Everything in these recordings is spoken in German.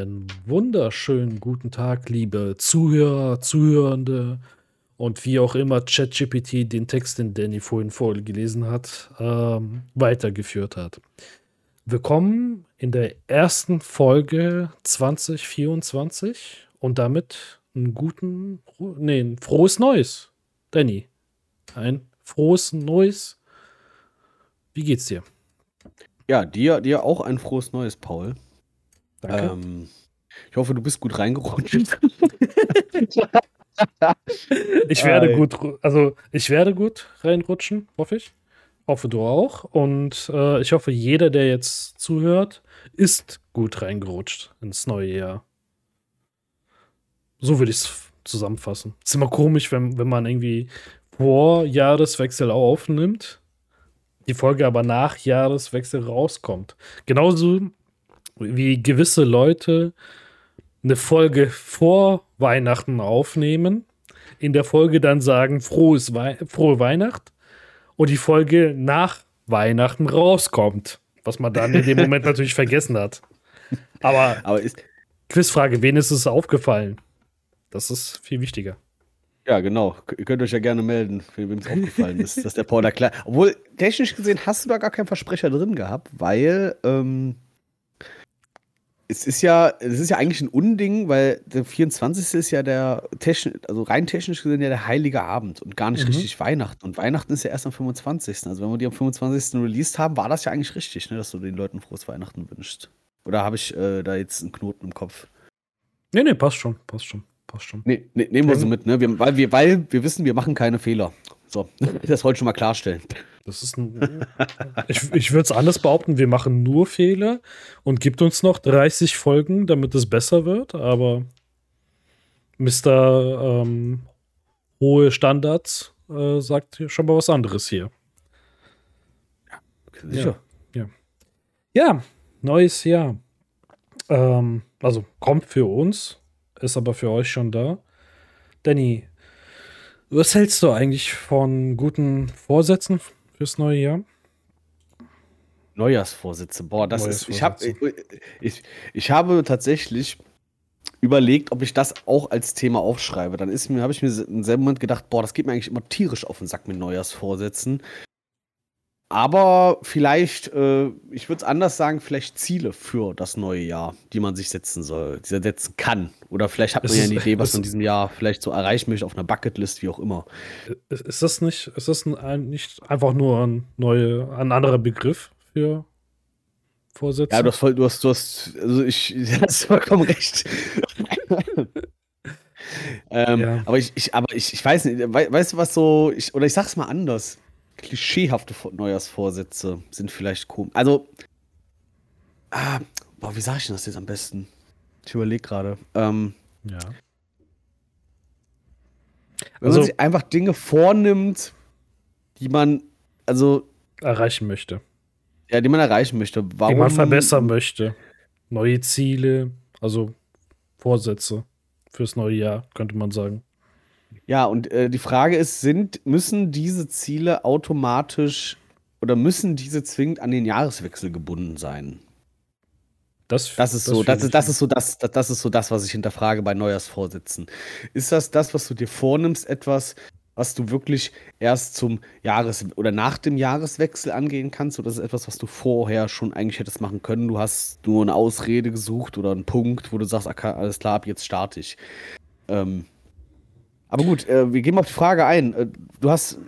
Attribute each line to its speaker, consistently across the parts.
Speaker 1: Einen wunderschönen guten Tag, liebe Zuhörer, Zuhörende und wie auch immer ChatGPT den Text, den Danny vorhin vorgelesen hat, ähm, weitergeführt hat. Willkommen in der ersten Folge 2024 und damit einen guten, nee, ein frohes Neues. Danny, ein frohes Neues. Wie geht's dir?
Speaker 2: Ja, dir, dir auch ein frohes Neues, Paul.
Speaker 1: Danke.
Speaker 2: Ähm, ich hoffe, du bist gut reingerutscht.
Speaker 1: ich werde gut, also ich werde gut reinrutschen, hoffe ich. Hoffe du auch. Und äh, ich hoffe, jeder, der jetzt zuhört, ist gut reingerutscht ins neue Jahr. So würde ich es zusammenfassen. Ist immer komisch, wenn, wenn man irgendwie vor Jahreswechsel aufnimmt, die Folge aber nach Jahreswechsel rauskommt. Genauso wie gewisse Leute eine Folge vor Weihnachten aufnehmen, in der Folge dann sagen, frohes Wei frohe Weihnacht und die Folge nach Weihnachten rauskommt, was man dann in dem Moment natürlich vergessen hat. Aber, Aber ist Quizfrage, wen ist es aufgefallen? Das ist viel wichtiger.
Speaker 2: Ja, genau. Ihr könnt euch ja gerne melden, wem es aufgefallen ist, dass der Paul da klar. Obwohl, technisch gesehen hast du da gar keinen Versprecher drin gehabt, weil ähm, es ist ja, es ist ja eigentlich ein Unding, weil der 24. ist ja der technisch, also rein technisch gesehen ja der heilige Abend und gar nicht mhm. richtig Weihnachten. Und Weihnachten ist ja erst am 25. Also wenn wir die am 25. released haben, war das ja eigentlich richtig, ne, dass du den Leuten frohes Weihnachten wünschst. Oder habe ich äh, da jetzt einen Knoten im Kopf?
Speaker 1: Nee, nee, passt schon, passt schon, passt schon.
Speaker 2: Nee, nee nehmen wir so mit, ne? Wir, weil, wir, weil wir wissen, wir machen keine Fehler. So, das wollte ich schon mal klarstellen.
Speaker 1: Das ist ein, ich ich würde es anders behaupten, wir machen nur Fehler und gibt uns noch 30 Folgen, damit es besser wird, aber Mr. Ähm, hohe Standards äh, sagt schon mal was anderes hier.
Speaker 2: Ja, sicher.
Speaker 1: Ja, ja. ja neues Jahr. Ähm, also kommt für uns, ist aber für euch schon da. Danny, was hältst du eigentlich von guten Vorsätzen fürs neue Jahr?
Speaker 2: Neujahrsvorsätze. Boah, das ist. Ich, hab, ich, ich, ich habe tatsächlich überlegt, ob ich das auch als Thema aufschreibe. Dann ist mir, habe ich mir im selben Moment gedacht, boah, das geht mir eigentlich immer tierisch auf den Sack mit Neujahrsvorsätzen. Aber vielleicht, äh, ich würde es anders sagen, vielleicht Ziele für das neue Jahr, die man sich setzen soll, die setzen kann. Oder vielleicht hat man ja eine Idee, was man in diesem Jahr vielleicht so erreichen möchte auf einer Bucketlist, wie auch immer.
Speaker 1: Ist das nicht, ist das ein, nicht einfach nur ein, neue, ein anderer Begriff für Vorsätze?
Speaker 2: Ja, du hast voll, du hast, du hast, also ich, du hast vollkommen recht. ähm, ja. Aber ich, ich, aber ich, ich weiß nicht, weißt du was so, ich, oder ich sag's mal anders klischeehafte Neujahrsvorsätze sind vielleicht komisch. Also, ah, boah, wie sage ich denn das jetzt am besten? Ich überlege gerade. Ähm,
Speaker 1: ja.
Speaker 2: Wenn also, man sich einfach Dinge vornimmt, die man, also.
Speaker 1: Erreichen möchte.
Speaker 2: Ja, die man erreichen möchte.
Speaker 1: Warum? Die man verbessern möchte. Neue Ziele, also Vorsätze fürs neue Jahr, könnte man sagen.
Speaker 2: Ja, und äh, die Frage ist, sind, müssen diese Ziele automatisch oder müssen diese zwingend an den Jahreswechsel gebunden sein? Das, das ist das so, das ist, das ist so das, das, das ist so das, was ich hinterfrage bei Neujahrsvorsätzen. Ist das das, was du dir vornimmst, etwas, was du wirklich erst zum Jahres- oder nach dem Jahreswechsel angehen kannst? Oder ist es etwas, was du vorher schon eigentlich hättest machen können? Du hast nur eine Ausrede gesucht oder einen Punkt, wo du sagst, okay, alles klar, ab jetzt starte ich. Ähm, aber gut, äh, wir gehen auf die Frage ein. Äh, du hast.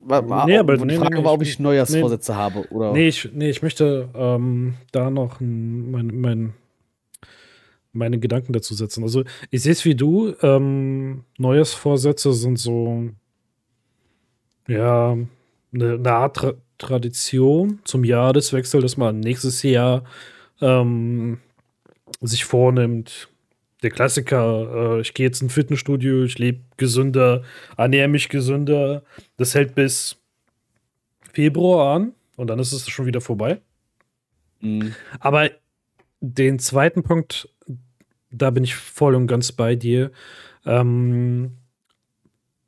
Speaker 2: War, nee, aber, die nee, Frage nee, war, ob ich Neujahrsvorsätze nee, habe. Oder?
Speaker 1: Nee, ich, nee, ich möchte ähm, da noch mein, mein, meine Gedanken dazu setzen. Also, ich sehe es wie du. Ähm, Neujahrsvorsätze sind so. Ja, eine, eine Art Tra Tradition zum Jahreswechsel, dass man nächstes Jahr ähm, sich vornimmt, der Klassiker, äh, ich gehe jetzt ins Fitnessstudio, ich lebe gesünder, ernähre mich gesünder. Das hält bis Februar an und dann ist es schon wieder vorbei. Mhm. Aber den zweiten Punkt, da bin ich voll und ganz bei dir. Ähm,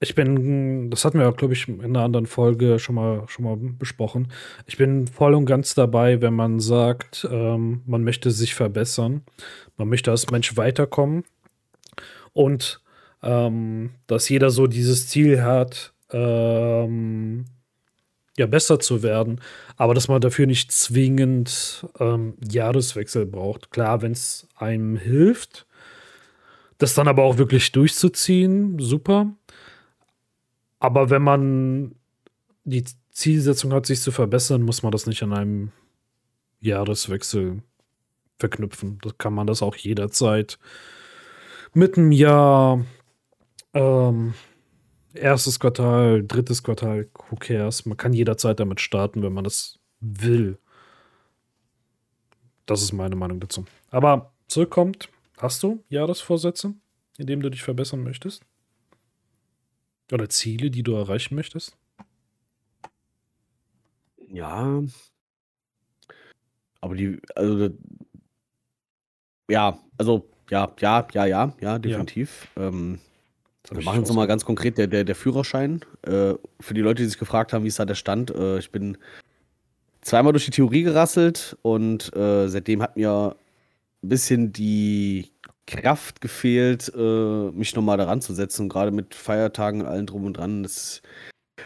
Speaker 1: ich bin, das hatten wir, glaube ich, in einer anderen Folge schon mal, schon mal besprochen. Ich bin voll und ganz dabei, wenn man sagt, ähm, man möchte sich verbessern, man möchte als Mensch weiterkommen und ähm, dass jeder so dieses Ziel hat, ähm, ja, besser zu werden, aber dass man dafür nicht zwingend ähm, Jahreswechsel braucht. Klar, wenn es einem hilft, das dann aber auch wirklich durchzuziehen, super. Aber wenn man die Zielsetzung hat, sich zu verbessern, muss man das nicht an einem Jahreswechsel verknüpfen. Das kann man das auch jederzeit mit einem Jahr, ähm, erstes Quartal, drittes Quartal, who cares? Man kann jederzeit damit starten, wenn man das will. Das ist meine Meinung dazu. Aber zurückkommt, hast du Jahresvorsätze, in denen du dich verbessern möchtest? Oder Ziele, die du erreichen möchtest?
Speaker 2: Ja. Aber die, also, ja, also, ja, ja, ja, ja, ja, definitiv. Ja. Ähm, wir machen es nochmal ganz konkret, der, der, der Führerschein. Äh, für die Leute, die sich gefragt haben, wie ist da der Stand, äh, ich bin zweimal durch die Theorie gerasselt und äh, seitdem hat mir ein bisschen die Kraft gefehlt, äh, mich nochmal daran zu setzen. Gerade mit Feiertagen und allem drum und dran. Das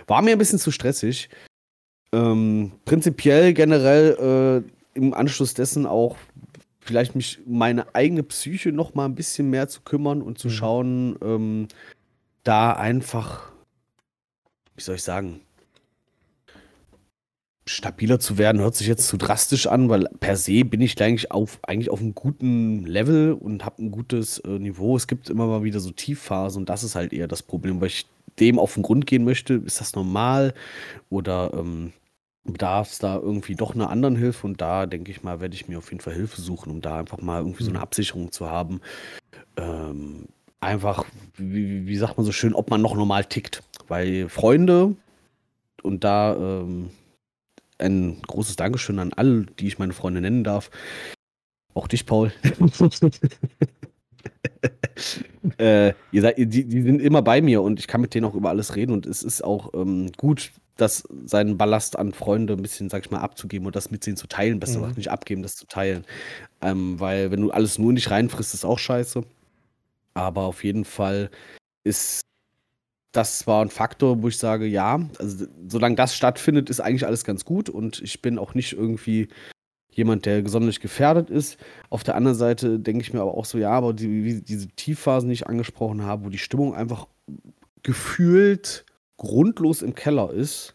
Speaker 2: war mir ein bisschen zu stressig. Ähm, prinzipiell generell äh, im Anschluss dessen auch vielleicht mich meine eigene Psyche noch mal ein bisschen mehr zu kümmern und zu mhm. schauen, ähm, da einfach, wie soll ich sagen, stabiler zu werden, hört sich jetzt zu drastisch an, weil per se bin ich eigentlich auf, eigentlich auf einem guten Level und habe ein gutes äh, Niveau. Es gibt immer mal wieder so Tiefphasen und das ist halt eher das Problem, weil ich dem auf den Grund gehen möchte. Ist das normal oder ähm, bedarf es da irgendwie doch einer anderen Hilfe? Und da denke ich mal, werde ich mir auf jeden Fall Hilfe suchen, um da einfach mal irgendwie so eine mhm. Absicherung zu haben. Ähm, einfach, wie, wie sagt man so schön, ob man noch normal tickt. Weil Freunde und da ähm, ein großes Dankeschön an alle, die ich meine Freunde nennen darf. Auch dich, Paul. äh, ihr seid, die, die, sind immer bei mir und ich kann mit denen auch über alles reden und es ist auch ähm, gut, das, seinen Ballast an Freunde ein bisschen, sag ich mal, abzugeben und das mit denen zu teilen. Besser mhm. nicht abgeben, das zu teilen. Ähm, weil wenn du alles nur nicht reinfrisst, ist auch scheiße. Aber auf jeden Fall ist das war ein Faktor, wo ich sage, ja, also solange das stattfindet, ist eigentlich alles ganz gut und ich bin auch nicht irgendwie jemand, der gesondert gefährdet ist. Auf der anderen Seite denke ich mir aber auch so, ja, aber die, diese Tiefphasen, die ich angesprochen habe, wo die Stimmung einfach gefühlt grundlos im Keller ist,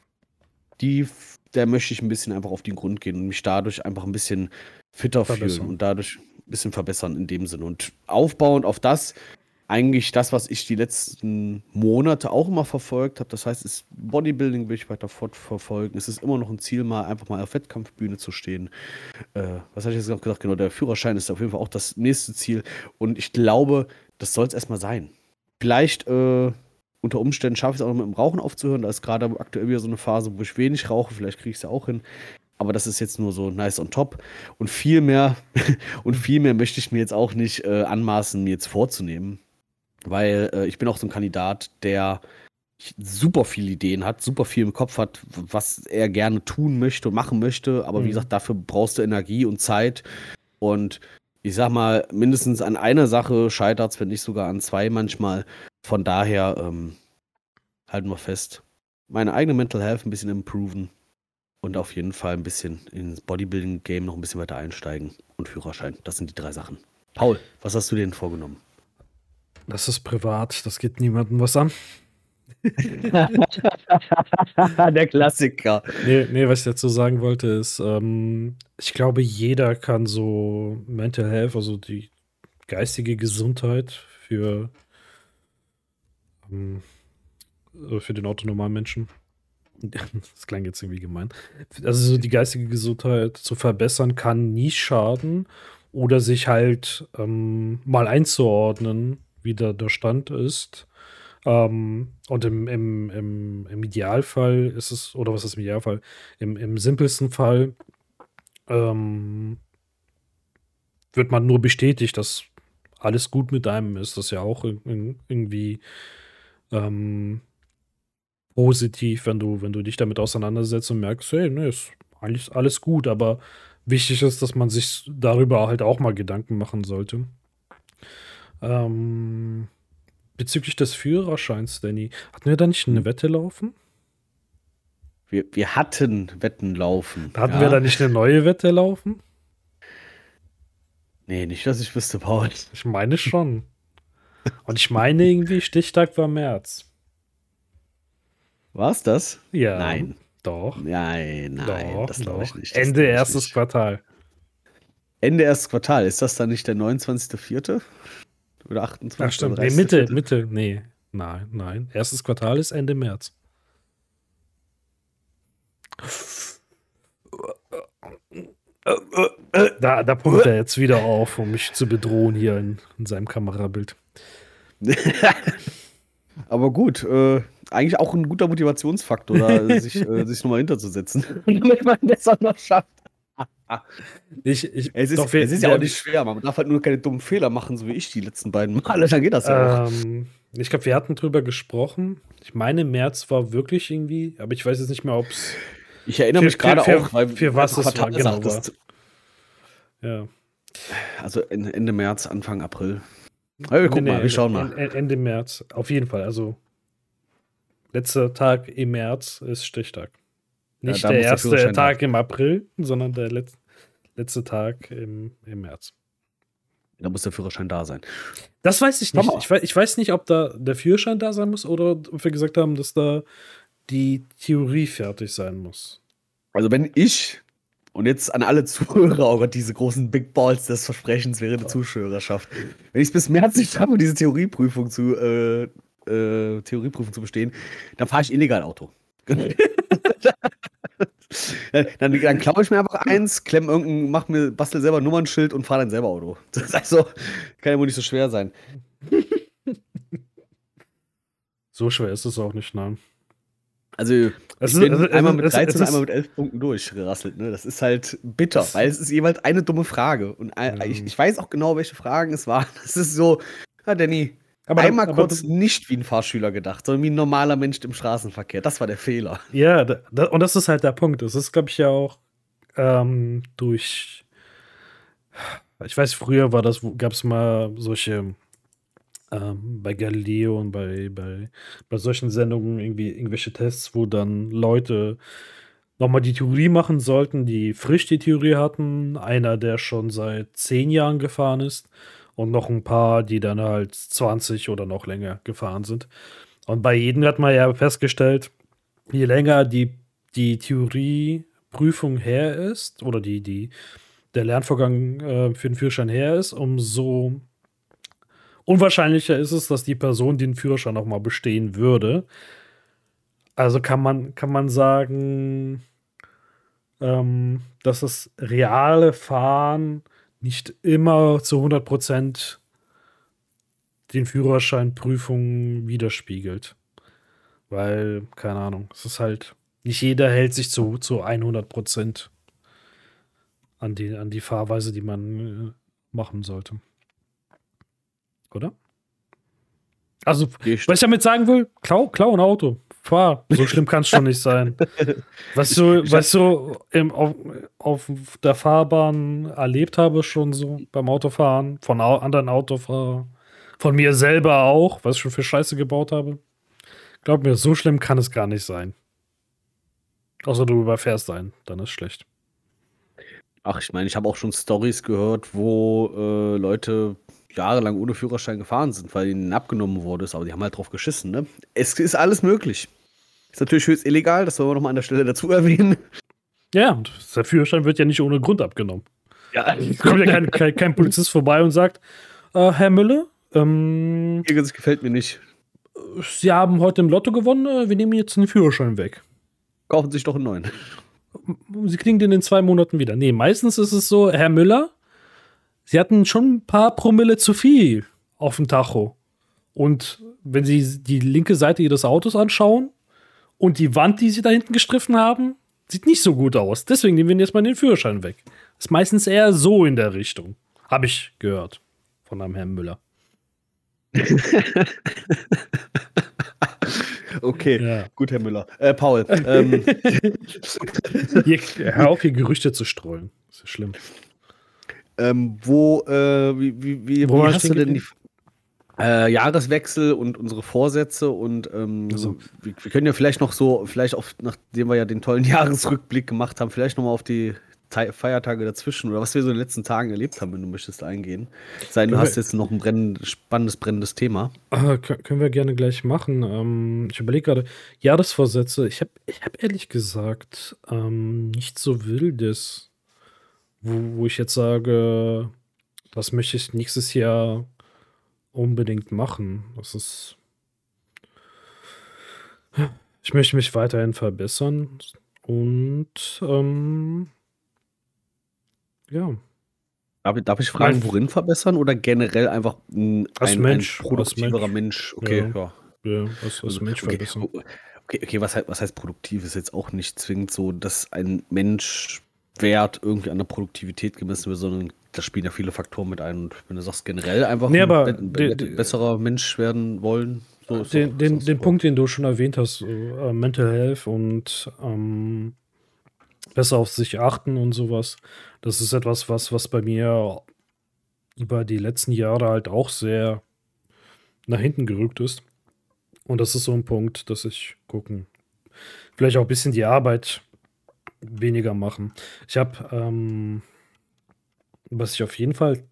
Speaker 2: die, der möchte ich ein bisschen einfach auf den Grund gehen und mich dadurch einfach ein bisschen fitter fühlen und dadurch ein bisschen verbessern in dem Sinne. Und aufbauend auf das eigentlich das, was ich die letzten Monate auch immer verfolgt habe. Das heißt, ist Bodybuilding will ich weiter fortverfolgen. Es ist immer noch ein Ziel, mal einfach mal auf Wettkampfbühne zu stehen. Äh, was hatte ich jetzt noch gesagt? Genau, der Führerschein ist auf jeden Fall auch das nächste Ziel. Und ich glaube, das soll es erstmal sein. Vielleicht äh, unter Umständen schaffe ich es auch noch mit dem Rauchen aufzuhören. Da ist gerade aktuell wieder so eine Phase, wo ich wenig rauche. Vielleicht kriege ich es ja auch hin. Aber das ist jetzt nur so nice on top. Und viel mehr, und viel mehr möchte ich mir jetzt auch nicht äh, anmaßen, mir jetzt vorzunehmen weil äh, ich bin auch so ein Kandidat, der super viele Ideen hat, super viel im Kopf hat, was er gerne tun möchte und machen möchte. Aber mhm. wie gesagt, dafür brauchst du Energie und Zeit. Und ich sag mal, mindestens an einer Sache scheitert es, wenn nicht sogar an zwei manchmal. Von daher ähm, halten wir fest. Meine eigene Mental Health ein bisschen improven und auf jeden Fall ein bisschen ins Bodybuilding-Game noch ein bisschen weiter einsteigen und Führerschein. Das sind die drei Sachen. Paul, was hast du dir denn vorgenommen?
Speaker 1: Das ist privat, das geht niemandem was an.
Speaker 2: Der Klassiker.
Speaker 1: Nee, nee, was ich dazu sagen wollte, ist, ähm, ich glaube, jeder kann so Mental Health, also die geistige Gesundheit für, ähm, für den autonomen Menschen, das klang jetzt irgendwie gemein, also so die geistige Gesundheit zu verbessern, kann nie schaden oder sich halt ähm, mal einzuordnen wie da der Stand ist. Ähm, und im, im, im, im, Idealfall ist es, oder was ist im Idealfall? Im, im simpelsten Fall ähm, wird man nur bestätigt, dass alles gut mit einem ist. Das ist ja auch irgendwie ähm, positiv, wenn du, wenn du dich damit auseinandersetzt und merkst, hey, ne, ist eigentlich alles gut, aber wichtig ist, dass man sich darüber halt auch mal Gedanken machen sollte. Ähm, bezüglich des Führerscheins, Danny, hatten wir da nicht eine Wette laufen?
Speaker 2: Wir, wir hatten Wetten laufen.
Speaker 1: Hatten ja. wir da nicht eine neue Wette laufen?
Speaker 2: Nee, nicht, dass ich wüsste, Paul.
Speaker 1: Ich meine schon. Und ich meine irgendwie, Stichtag war März.
Speaker 2: War's das?
Speaker 1: Ja.
Speaker 2: Nein.
Speaker 1: Doch.
Speaker 2: Nein, nein,
Speaker 1: doch, das glaube ich nicht. Ende erstes nicht. Quartal.
Speaker 2: Ende erstes Quartal. Ist das dann nicht der 29.04.? Oder 28. Ach
Speaker 1: stimmt. Nee, Mitte, Mitte. Nee. Nein, nein. Erstes Quartal ist Ende März. Da, da pumpt er jetzt wieder auf, um mich zu bedrohen hier in, in seinem Kamerabild.
Speaker 2: Aber gut, äh, eigentlich auch ein guter Motivationsfaktor, da sich, äh, sich nochmal hinterzusetzen. Damit man das auch noch schafft. Ich, ich, es ist, doch, es ist ja auch nicht schwer, man darf halt nur keine dummen Fehler machen, so wie ich die letzten beiden Male, dann geht das ja
Speaker 1: ähm, auch. Ich glaube, wir hatten drüber gesprochen. Ich meine, März war wirklich irgendwie, aber ich weiß jetzt nicht mehr, ob es.
Speaker 2: Ich erinnere für, mich gerade auch,
Speaker 1: weil für was es war, genau war. Ja.
Speaker 2: Also Ende März, Anfang April. Aber wir gucken nee, mal, wir schauen mal.
Speaker 1: Ende März, auf jeden Fall. Also letzter Tag im März ist Stichtag. Nicht ja, der erste der Tag im April, sondern der letzte, letzte Tag im, im März.
Speaker 2: Da muss der Führerschein da sein.
Speaker 1: Das weiß ich nicht. Ich weiß, ich weiß nicht, ob da der Führerschein da sein muss oder ob wir gesagt haben, dass da die Theorie fertig sein muss.
Speaker 2: Also wenn ich und jetzt an alle Zuhörer, oh Gott, diese großen Big Balls des Versprechens wäre eine Zuschauerschaft. Wenn ich es bis März nicht schaffe, diese Theorieprüfung zu, äh, äh, Theorieprüfung zu bestehen, dann fahre ich illegal Auto. dann, dann klaue ich mir einfach eins, klemm irgendein, mach mir, bastel selber ein Nummernschild und fahre dann selber Auto. Das ist also, kann ja wohl nicht so schwer sein.
Speaker 1: so schwer ist es auch nicht, nein.
Speaker 2: Also, es ich bin ist, einmal mit 13 und einmal mit 11 Punkten durchgerasselt. Ne? Das ist halt bitter, weil es ist jeweils eine dumme Frage. Und ja. ich, ich, weiß auch genau, welche Fragen es waren. Das ist so, ja, Danny, aber einmal aber kurz nicht wie ein Fahrschüler gedacht, sondern wie ein normaler Mensch im Straßenverkehr. Das war der Fehler.
Speaker 1: Ja, da, und das ist halt der Punkt. Das ist, glaube ich, ja auch ähm, durch. Ich weiß, früher war das, gab es mal solche ähm, bei Galileo und bei, bei, bei solchen Sendungen irgendwie irgendwelche Tests, wo dann Leute nochmal die Theorie machen sollten, die frisch die Theorie hatten. Einer, der schon seit zehn Jahren gefahren ist und noch ein paar, die dann halt 20 oder noch länger gefahren sind. Und bei jedem hat man ja festgestellt, je länger die, die Theorieprüfung her ist oder die, die, der Lernvorgang äh, für den Führerschein her ist, umso unwahrscheinlicher ist es, dass die Person den Führerschein auch mal bestehen würde. Also kann man, kann man sagen, ähm, dass das reale Fahren nicht immer zu 100% den Führerscheinprüfungen widerspiegelt. Weil, keine Ahnung, es ist halt, nicht jeder hält sich zu, zu 100 an die, an die Fahrweise, die man äh, machen sollte. Oder? Also, was ich damit sagen will, klau, klau ein Auto. Fahr. So schlimm kann es schon nicht sein. Was du, was du im, auf, auf, der Fahrbahn erlebt habe, schon so beim Autofahren, von anderen Autofahrern, von mir selber auch, was ich schon für Scheiße gebaut habe. Glaub mir, so schlimm kann es gar nicht sein. Außer du überfährst einen, dann ist schlecht.
Speaker 2: Ach, ich meine, ich habe auch schon Stories gehört, wo äh, Leute jahrelang ohne Führerschein gefahren sind, weil ihnen abgenommen wurde, aber die haben halt drauf geschissen. Ne? Es ist alles möglich. Ist natürlich höchst illegal, das soll man nochmal an der Stelle dazu erwähnen.
Speaker 1: Ja, der Führerschein wird ja nicht ohne Grund abgenommen. Ja. Es kommt ja kein, kein, kein, Polizist vorbei und sagt, äh, Herr Müller, ähm,
Speaker 2: das gefällt mir nicht.
Speaker 1: Sie haben heute im Lotto gewonnen, äh, wir nehmen jetzt den Führerschein weg.
Speaker 2: Kaufen Sie sich doch einen neuen.
Speaker 1: Sie kriegen den in zwei Monaten wieder. Nee, meistens ist es so, Herr Müller, sie hatten schon ein paar Promille zu viel auf dem Tacho. Und wenn sie die linke Seite ihres Autos anschauen und die Wand, die sie da hinten gestriffen haben, sieht nicht so gut aus. Deswegen nehmen wir jetzt mal den Führerschein weg. Ist meistens eher so in der Richtung. Habe ich gehört von einem Herrn Müller.
Speaker 2: Okay, ja. gut, Herr Müller. Äh, Paul. Ähm.
Speaker 1: hier, hör auf, hier Gerüchte zu streuen. Das ist schlimm.
Speaker 2: Ähm, wo, äh, wie, wie, wie, wo hast du denn die äh, Jahreswechsel und unsere Vorsätze und ähm, also. wir, wir, können ja vielleicht noch so, vielleicht auf, nachdem wir ja den tollen Jahresrückblick gemacht haben, vielleicht nochmal auf die Feiertage dazwischen oder was wir so in den letzten Tagen erlebt haben, wenn du möchtest eingehen. Sei du hast jetzt noch ein brennend, spannendes, brennendes Thema.
Speaker 1: Ah, können wir gerne gleich machen. Ähm, ich überlege gerade, Jahresvorsätze, ich habe ich hab ehrlich gesagt ähm, nicht so wildes, wo, wo ich jetzt sage, das möchte ich nächstes Jahr unbedingt machen. Das ist. Ich möchte mich weiterhin verbessern und ähm, ja.
Speaker 2: Darf, darf ich fragen, worin verbessern oder generell einfach ein,
Speaker 1: als Mensch,
Speaker 2: ein produktiverer Mensch. Mensch. Okay,
Speaker 1: ja. Ja, ja als, als also, Mensch
Speaker 2: okay.
Speaker 1: verbessern.
Speaker 2: Okay, okay, was, heißt, was heißt produktiv? Ist jetzt auch nicht zwingend so, dass ein Mensch Wert irgendwie an der Produktivität gemessen wird, sondern da spielen ja viele Faktoren mit ein. Und wenn du sagst, generell einfach
Speaker 1: nee,
Speaker 2: ein be be besserer Mensch werden wollen.
Speaker 1: So den, auch, den, den Punkt, den du schon erwähnt hast, äh, Mental Health und ähm, besser auf sich achten und sowas. Das ist etwas, was, was bei mir über die letzten Jahre halt auch sehr nach hinten gerückt ist. Und das ist so ein Punkt, dass ich gucken. Vielleicht auch ein bisschen die Arbeit weniger machen. Ich habe, ähm, was ich auf jeden Fall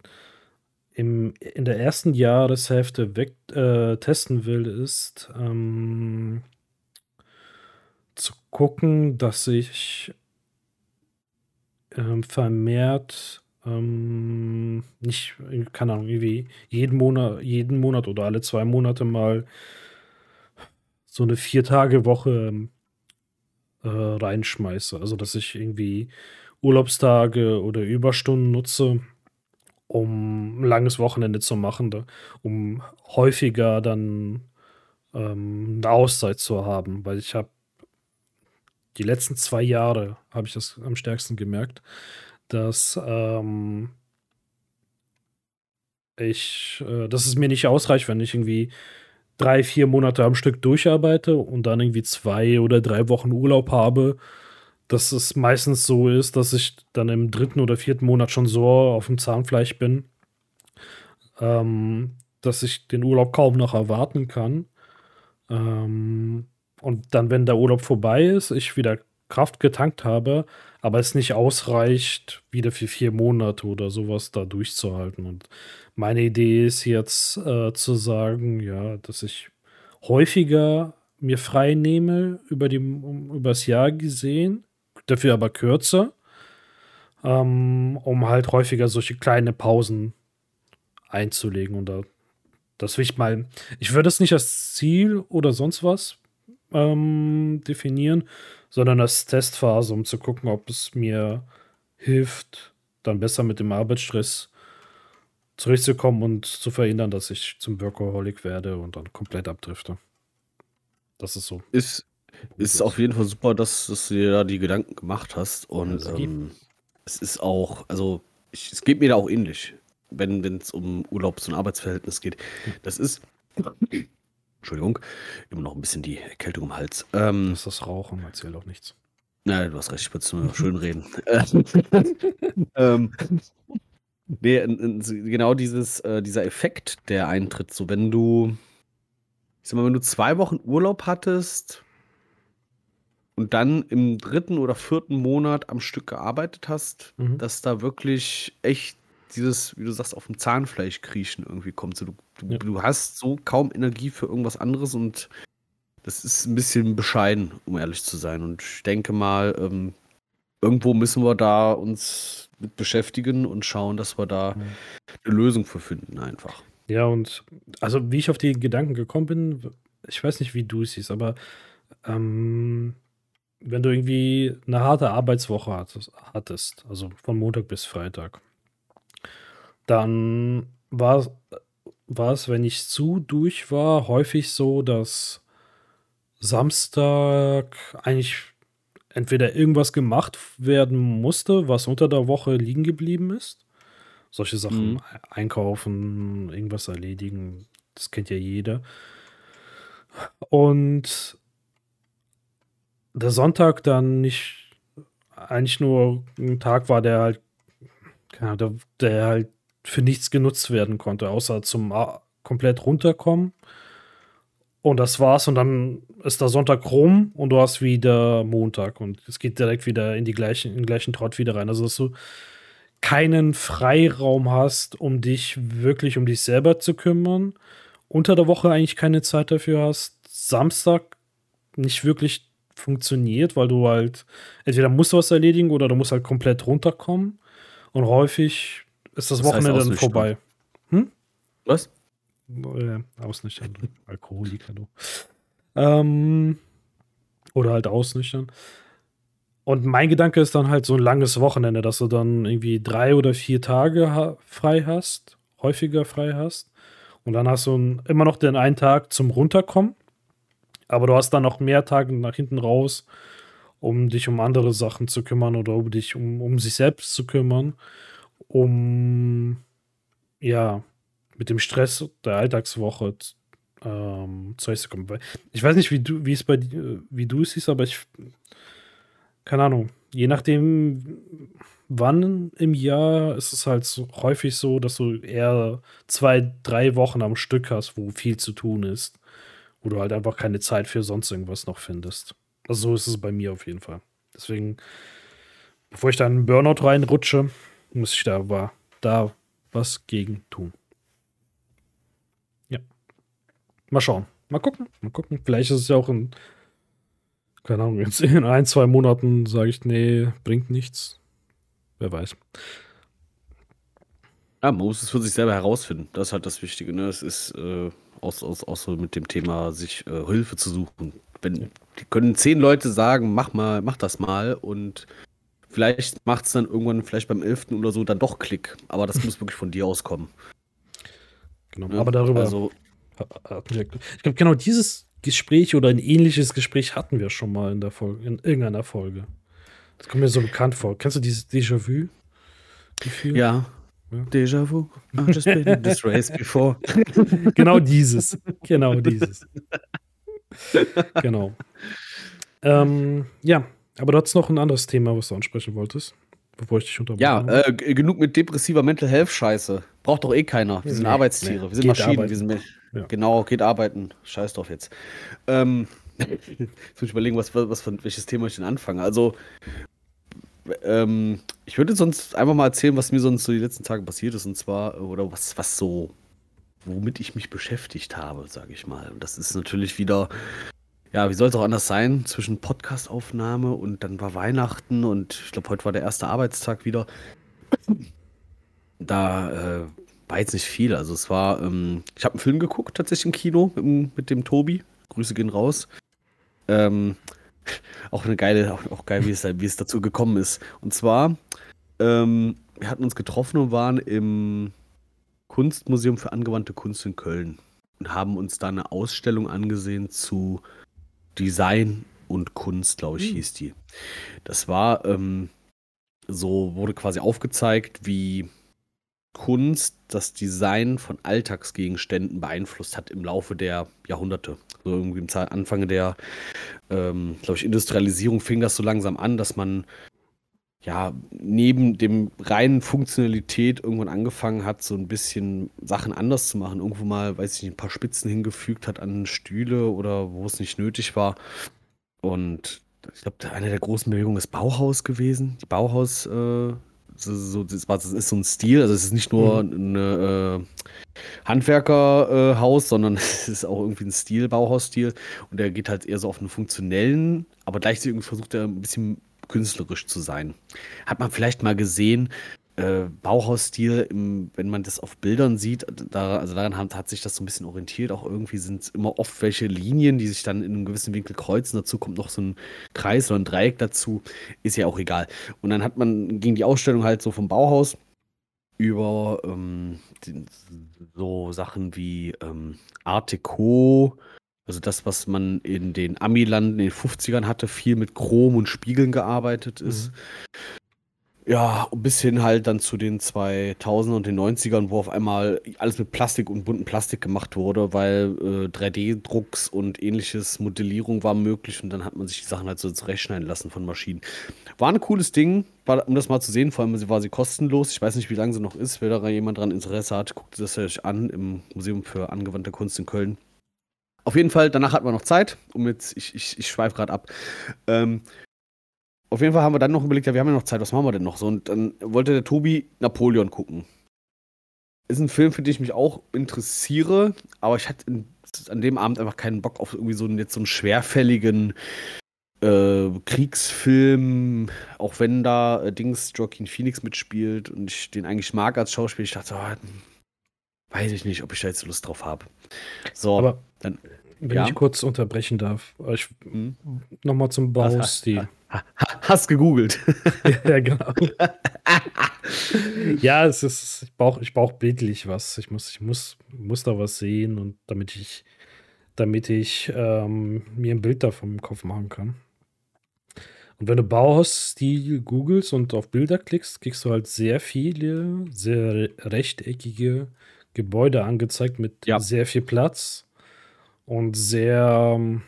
Speaker 1: im, in der ersten Jahreshälfte weg äh, testen will, ist ähm, zu gucken, dass ich ähm, vermehrt ähm, nicht, keine Ahnung, irgendwie jeden Monat, jeden Monat oder alle zwei Monate mal so eine Vier-Tage-Woche ähm, äh, reinschmeiße. Also, dass ich irgendwie Urlaubstage oder Überstunden nutze, um ein langes Wochenende zu machen, da, um häufiger dann ähm, eine Auszeit zu haben, weil ich habe die letzten zwei Jahre habe ich das am stärksten gemerkt, dass ähm, ich, äh, dass es mir nicht ausreicht, wenn ich irgendwie drei, vier Monate am Stück durcharbeite und dann irgendwie zwei oder drei Wochen Urlaub habe, dass es meistens so ist, dass ich dann im dritten oder vierten Monat schon so auf dem Zahnfleisch bin, ähm, dass ich den Urlaub kaum noch erwarten kann. Ähm, und dann, wenn der Urlaub vorbei ist, ich wieder Kraft getankt habe, aber es nicht ausreicht, wieder für vier Monate oder sowas da durchzuhalten. Und meine Idee ist jetzt äh, zu sagen, ja, dass ich häufiger mir frei nehme über die, übers Jahr gesehen, dafür aber kürzer, ähm, um halt häufiger solche kleine Pausen einzulegen. Und da, das will ich mal, ich würde es nicht als Ziel oder sonst was ähm, definieren, sondern als Testphase, um zu gucken, ob es mir hilft, dann besser mit dem Arbeitsstress zurückzukommen und zu verhindern, dass ich zum Workaholic werde und dann komplett abdrifte. Das ist so.
Speaker 2: Ist, ist auf jeden Fall super, dass, dass du dir da die Gedanken gemacht hast. Und ähm, es ist auch, also ich, es geht mir da auch ähnlich, wenn es um Urlaubs- und Arbeitsverhältnis geht. Das ist, Entschuldigung, immer noch ein bisschen die Erkältung im Hals.
Speaker 1: Ähm, das ist das Rauchen, erzähl doch nichts.
Speaker 2: Nein, du hast recht, ich würde es nur schön reden. ähm, nee, genau dieses, äh, dieser Effekt, der eintritt, so wenn du, ich sag mal, wenn du zwei Wochen Urlaub hattest und dann im dritten oder vierten Monat am Stück gearbeitet hast, mhm. dass da wirklich echt dieses, wie du sagst, auf dem Zahnfleisch kriechen irgendwie kommt. So, du, du, ja. du hast so kaum Energie für irgendwas anderes und das ist ein bisschen bescheiden, um ehrlich zu sein. Und ich denke mal, ähm, irgendwo müssen wir da uns mit beschäftigen und schauen, dass wir da eine Lösung für finden, einfach.
Speaker 1: Ja, und also wie ich auf die Gedanken gekommen bin, ich weiß nicht, wie du es siehst, aber ähm, wenn du irgendwie eine harte Arbeitswoche hattest, also von Montag bis Freitag, dann war, war es, wenn ich zu durch war, häufig so, dass Samstag eigentlich entweder irgendwas gemacht werden musste, was unter der Woche liegen geblieben ist. Solche Sachen, mhm. einkaufen, irgendwas erledigen, das kennt ja jeder. Und der Sonntag dann nicht eigentlich nur ein Tag war, der halt, der, der halt für nichts genutzt werden konnte, außer zum komplett runterkommen. Und das war's. Und dann ist der Sonntag rum und du hast wieder Montag. Und es geht direkt wieder in, die gleichen, in den gleichen Trott wieder rein. Also, dass du keinen Freiraum hast, um dich wirklich um dich selber zu kümmern. Unter der Woche eigentlich keine Zeit dafür hast. Samstag nicht wirklich funktioniert, weil du halt entweder musst du was erledigen oder du musst halt komplett runterkommen. Und häufig ist das, das Wochenende dann vorbei.
Speaker 2: Hm? Was?
Speaker 1: Äh, ausnüchtern. Alkoholiker, du. Ähm, oder halt ausnüchtern. Und mein Gedanke ist dann halt so ein langes Wochenende, dass du dann irgendwie drei oder vier Tage ha frei hast, häufiger frei hast. Und dann hast du ein, immer noch den einen Tag zum Runterkommen. Aber du hast dann noch mehr Tage nach hinten raus, um dich um andere Sachen zu kümmern oder um dich um, um sich selbst zu kümmern. Um ja, mit dem Stress der Alltagswoche ähm, zurechtzukommen. Ich weiß nicht, wie du, wie es bei wie du es siehst, aber ich, keine Ahnung, je nachdem, wann im Jahr ist es halt so häufig so, dass du eher zwei, drei Wochen am Stück hast, wo viel zu tun ist, wo du halt einfach keine Zeit für sonst irgendwas noch findest. Also so ist es bei mir auf jeden Fall. Deswegen, bevor ich da in einen Burnout reinrutsche, muss ich da, da was gegen tun. Mal schauen. Mal gucken. Mal gucken. Vielleicht ist es ja auch in, keine Ahnung, jetzt in ein, zwei Monaten sage ich, nee, bringt nichts. Wer weiß.
Speaker 2: Ja, man muss es für sich selber herausfinden. Das ist halt das Wichtige. Ne? Es ist äh, auch, auch, auch so mit dem Thema, sich äh, Hilfe zu suchen. Wenn, die können zehn Leute sagen, mach mal, mach das mal und vielleicht macht es dann irgendwann, vielleicht beim elften oder so, dann doch Klick. Aber das muss wirklich von dir auskommen.
Speaker 1: Genau, ja? aber darüber. Also, ich glaube, genau dieses Gespräch oder ein ähnliches Gespräch hatten wir schon mal in der Folge, in irgendeiner Folge. Das kommt mir so bekannt vor. Kennst du dieses Déjà-vu?
Speaker 2: Ja. ja. Déjà-vu. I've just been in this race before.
Speaker 1: genau dieses. Genau dieses. genau. Ähm, ja, aber du hattest noch ein anderes Thema, was du ansprechen wolltest, bevor ich dich unterbreche.
Speaker 2: Ja, äh, genug mit depressiver Mental Health Scheiße. Braucht doch eh keiner. Wir sind nee, Arbeitstiere, nee. wir sind Maschinen, arbeiten. wir sind ja. Genau, geht arbeiten. Scheiß drauf jetzt. Ähm, jetzt muss ich überlegen, was, was, was, welches Thema ich denn anfange. Also, ähm, ich würde sonst einfach mal erzählen, was mir sonst so die letzten Tage passiert ist. Und zwar, oder was, was so, womit ich mich beschäftigt habe, sage ich mal. Und das ist natürlich wieder, ja, wie soll es auch anders sein, zwischen Podcastaufnahme und dann war Weihnachten und ich glaube, heute war der erste Arbeitstag wieder. Da äh, war jetzt nicht viel. Also es war, ähm, ich habe einen Film geguckt, tatsächlich im Kino mit, mit dem Tobi. Grüße gehen raus. Ähm, auch eine geile, auch, auch geil, wie es, wie es dazu gekommen ist. Und zwar, ähm, wir hatten uns getroffen und waren im Kunstmuseum für angewandte Kunst in Köln und haben uns da eine Ausstellung angesehen zu Design und Kunst, glaube ich, mhm. hieß die. Das war ähm, so, wurde quasi aufgezeigt, wie Kunst das Design von Alltagsgegenständen beeinflusst hat im Laufe der Jahrhunderte. So irgendwie im Anfang der, ähm, glaube ich, Industrialisierung fing das so langsam an, dass man ja neben dem reinen Funktionalität irgendwann angefangen hat, so ein bisschen Sachen anders zu machen. Irgendwo mal, weiß ich nicht, ein paar Spitzen hingefügt hat an Stühle oder wo es nicht nötig war. Und ich glaube, eine der großen Bewegungen ist Bauhaus gewesen. Die Bauhaus äh, so, das, das ist so ein Stil, also es ist nicht nur mhm. ein äh, Handwerkerhaus, äh, sondern es ist auch irgendwie ein Stil, Bauhausstil. Und der geht halt eher so auf einen funktionellen, aber gleichzeitig versucht er ein bisschen künstlerisch zu sein. Hat man vielleicht mal gesehen, äh, Bauhausstil, im, wenn man das auf Bildern sieht, da, also daran hat, hat, sich das so ein bisschen orientiert. Auch irgendwie sind es immer oft welche Linien, die sich dann in einem gewissen Winkel kreuzen. Dazu kommt noch so ein Kreis oder ein Dreieck dazu. Ist ja auch egal. Und dann hat man, ging die Ausstellung halt so vom Bauhaus über ähm, so Sachen wie ähm, Art Deco, also das, was man in den Ami-Landen in den 50ern hatte, viel mit Chrom und Spiegeln gearbeitet ist. Mhm Ja, bis hin halt dann zu den 2000 und den 90ern, wo auf einmal alles mit Plastik und bunten Plastik gemacht wurde, weil äh, 3D-Drucks und ähnliches Modellierung war möglich und dann hat man sich die Sachen halt so zurechtschneiden lassen von Maschinen. War ein cooles Ding, war, um das mal zu sehen, vor allem war sie kostenlos. Ich weiß nicht, wie lange sie noch ist. Wer da jemand dran Interesse hat, guckt das euch an im Museum für angewandte Kunst in Köln. Auf jeden Fall, danach hatten wir noch Zeit, um jetzt, ich, ich, ich schweife gerade ab. Ähm, auf jeden Fall haben wir dann noch überlegt, ja, wir haben ja noch Zeit, was machen wir denn noch so? Und dann wollte der Tobi Napoleon gucken. Ist ein Film, für den ich mich auch interessiere, aber ich hatte an dem Abend einfach keinen Bock auf irgendwie so einen, jetzt so einen schwerfälligen äh, Kriegsfilm, auch wenn da äh, Dings Joaquin Phoenix mitspielt und ich den eigentlich mag als Schauspieler. Ich dachte, oh, weiß ich nicht, ob ich da jetzt Lust drauf habe.
Speaker 1: So, aber dann. Wenn ja? ich kurz unterbrechen darf, ich, hm? nochmal zum Baustil.
Speaker 2: Hast gegoogelt.
Speaker 1: ja, genau. ja, es ist, ich brauche ich brauch bildlich was. Ich muss, ich muss, muss da was sehen und damit ich, damit ich ähm, mir ein Bild davon im Kopf machen kann. Und wenn du Bauhausstil googelst und auf Bilder klickst, kriegst du halt sehr viele, sehr rechteckige Gebäude angezeigt mit ja. sehr viel Platz und sehr ähm,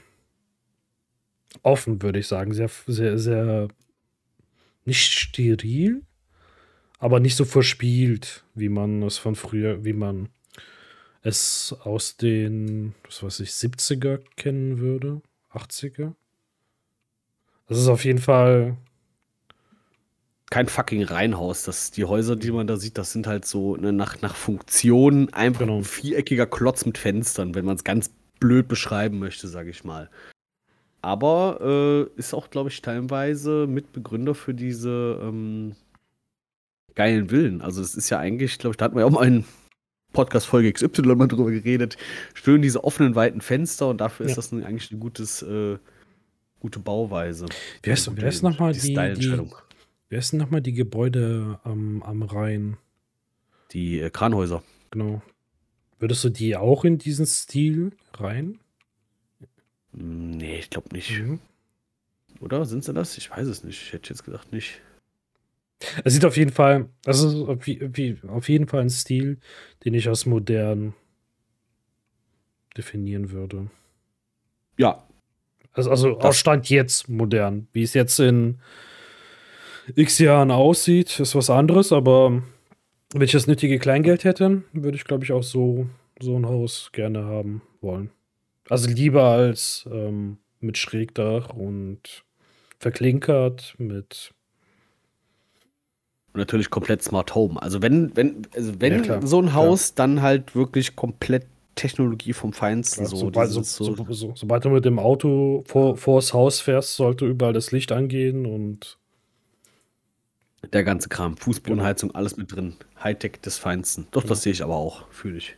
Speaker 1: offen, würde ich sagen. Sehr, sehr, sehr nicht steril, aber nicht so verspielt, wie man es von früher, wie man es aus den, was weiß ich, 70er kennen würde, 80er. Das ist auf jeden Fall
Speaker 2: kein fucking Reihenhaus. Das, die Häuser, die man da sieht, das sind halt so ne, nach, nach Funktion einfach genau. ein viereckiger Klotz mit Fenstern, wenn man es ganz blöd beschreiben möchte, sage ich mal. Aber äh, ist auch, glaube ich, teilweise Mitbegründer für diese ähm, geilen Villen. Also es ist ja eigentlich, glaube ich, da hatten wir ja auch mal einen Podcast-Folge XY mal drüber geredet. Schön diese offenen, weiten Fenster und dafür ja. ist das eigentlich eine gutes, äh, gute Bauweise.
Speaker 1: Wer ist, wer ist nochmal die, die, die, wer ist nochmal die Gebäude am, am Rhein?
Speaker 2: Die äh, Kranhäuser.
Speaker 1: Genau. Würdest du die auch in diesen Stil rein?
Speaker 2: Nee, ich glaube nicht. Mhm. Oder sind sie das? Ich weiß es nicht. Ich hätte jetzt gedacht nicht.
Speaker 1: Es sieht auf jeden Fall, also auf, wie, auf jeden Fall ein Stil, den ich als modern definieren würde.
Speaker 2: Ja.
Speaker 1: Also, also aus Stand jetzt modern. Wie es jetzt in x Jahren aussieht, ist was anderes, aber wenn ich das nötige Kleingeld hätte, würde ich, glaube ich, auch so, so ein Haus gerne haben wollen. Also lieber als ähm, mit Schrägdach und verklinkert mit.
Speaker 2: Und natürlich komplett Smart Home. Also wenn, wenn, also wenn ja, so ein Haus, klar. dann halt wirklich komplett Technologie vom Feinsten.
Speaker 1: so, sobald, so, so, so, sobald du mit dem Auto vor, vors Haus fährst, sollte überall das Licht angehen und.
Speaker 2: Der ganze Kram, Fußbodenheizung, genau. alles mit drin. Hightech des Feinsten. Doch, das sehe ich aber auch, fühle ich.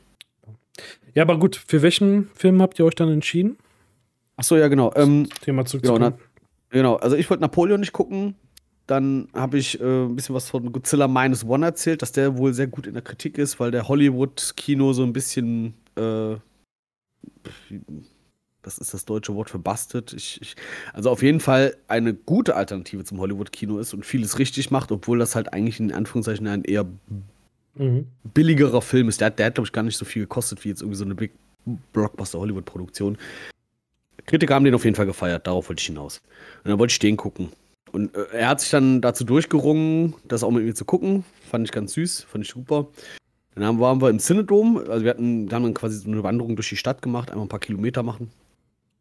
Speaker 1: Ja, aber gut, für welchen Film habt ihr euch dann entschieden?
Speaker 2: Ach so, ja, genau. Ähm,
Speaker 1: Thema zurückzukommen.
Speaker 2: Genau, genau, also ich wollte Napoleon nicht gucken. Dann habe ich äh, ein bisschen was von Godzilla Minus One erzählt, dass der wohl sehr gut in der Kritik ist, weil der Hollywood-Kino so ein bisschen, äh, was ist das deutsche Wort für busted? Ich, ich, also auf jeden Fall eine gute Alternative zum Hollywood-Kino ist und vieles richtig macht, obwohl das halt eigentlich in Anführungszeichen ein eher mhm. billigerer Film ist. Der, der hat, glaube ich, gar nicht so viel gekostet wie jetzt irgendwie so eine Big Blockbuster-Hollywood-Produktion. Kritiker haben den auf jeden Fall gefeiert, darauf wollte ich hinaus. Und dann wollte ich den gucken. Und äh, er hat sich dann dazu durchgerungen, das auch mit mir zu gucken. Fand ich ganz süß, fand ich super. Dann waren wir im Cinedom, also wir hatten, haben dann quasi so eine Wanderung durch die Stadt gemacht, einmal ein paar Kilometer machen.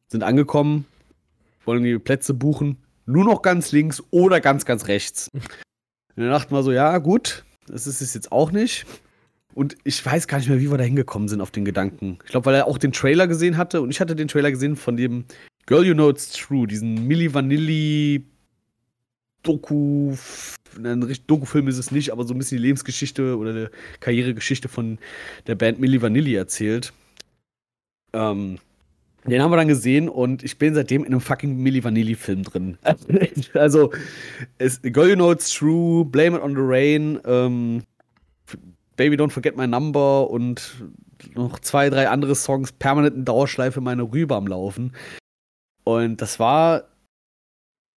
Speaker 2: Sind angekommen, wollen die Plätze buchen, nur noch ganz links oder ganz, ganz rechts. Und dann dachten wir so, ja, gut, das ist es jetzt auch nicht. Und ich weiß gar nicht mehr, wie wir da hingekommen sind auf den Gedanken. Ich glaube, weil er auch den Trailer gesehen hatte und ich hatte den Trailer gesehen von dem Girl You Know It's True, diesen Milli Vanilli Doku, ein richtig Doku-Film ist es nicht, aber so ein bisschen die Lebensgeschichte oder die Karrieregeschichte von der Band Milli Vanilli erzählt. Ähm, den haben wir dann gesehen und ich bin seitdem in einem fucking Milli Vanilli-Film drin. also, es, Girl You Know It's True, Blame It on the Rain, ähm, Baby Don't Forget My Number und noch zwei, drei andere Songs permanent in Dauerschleife meine Rübe am Laufen. Und das war,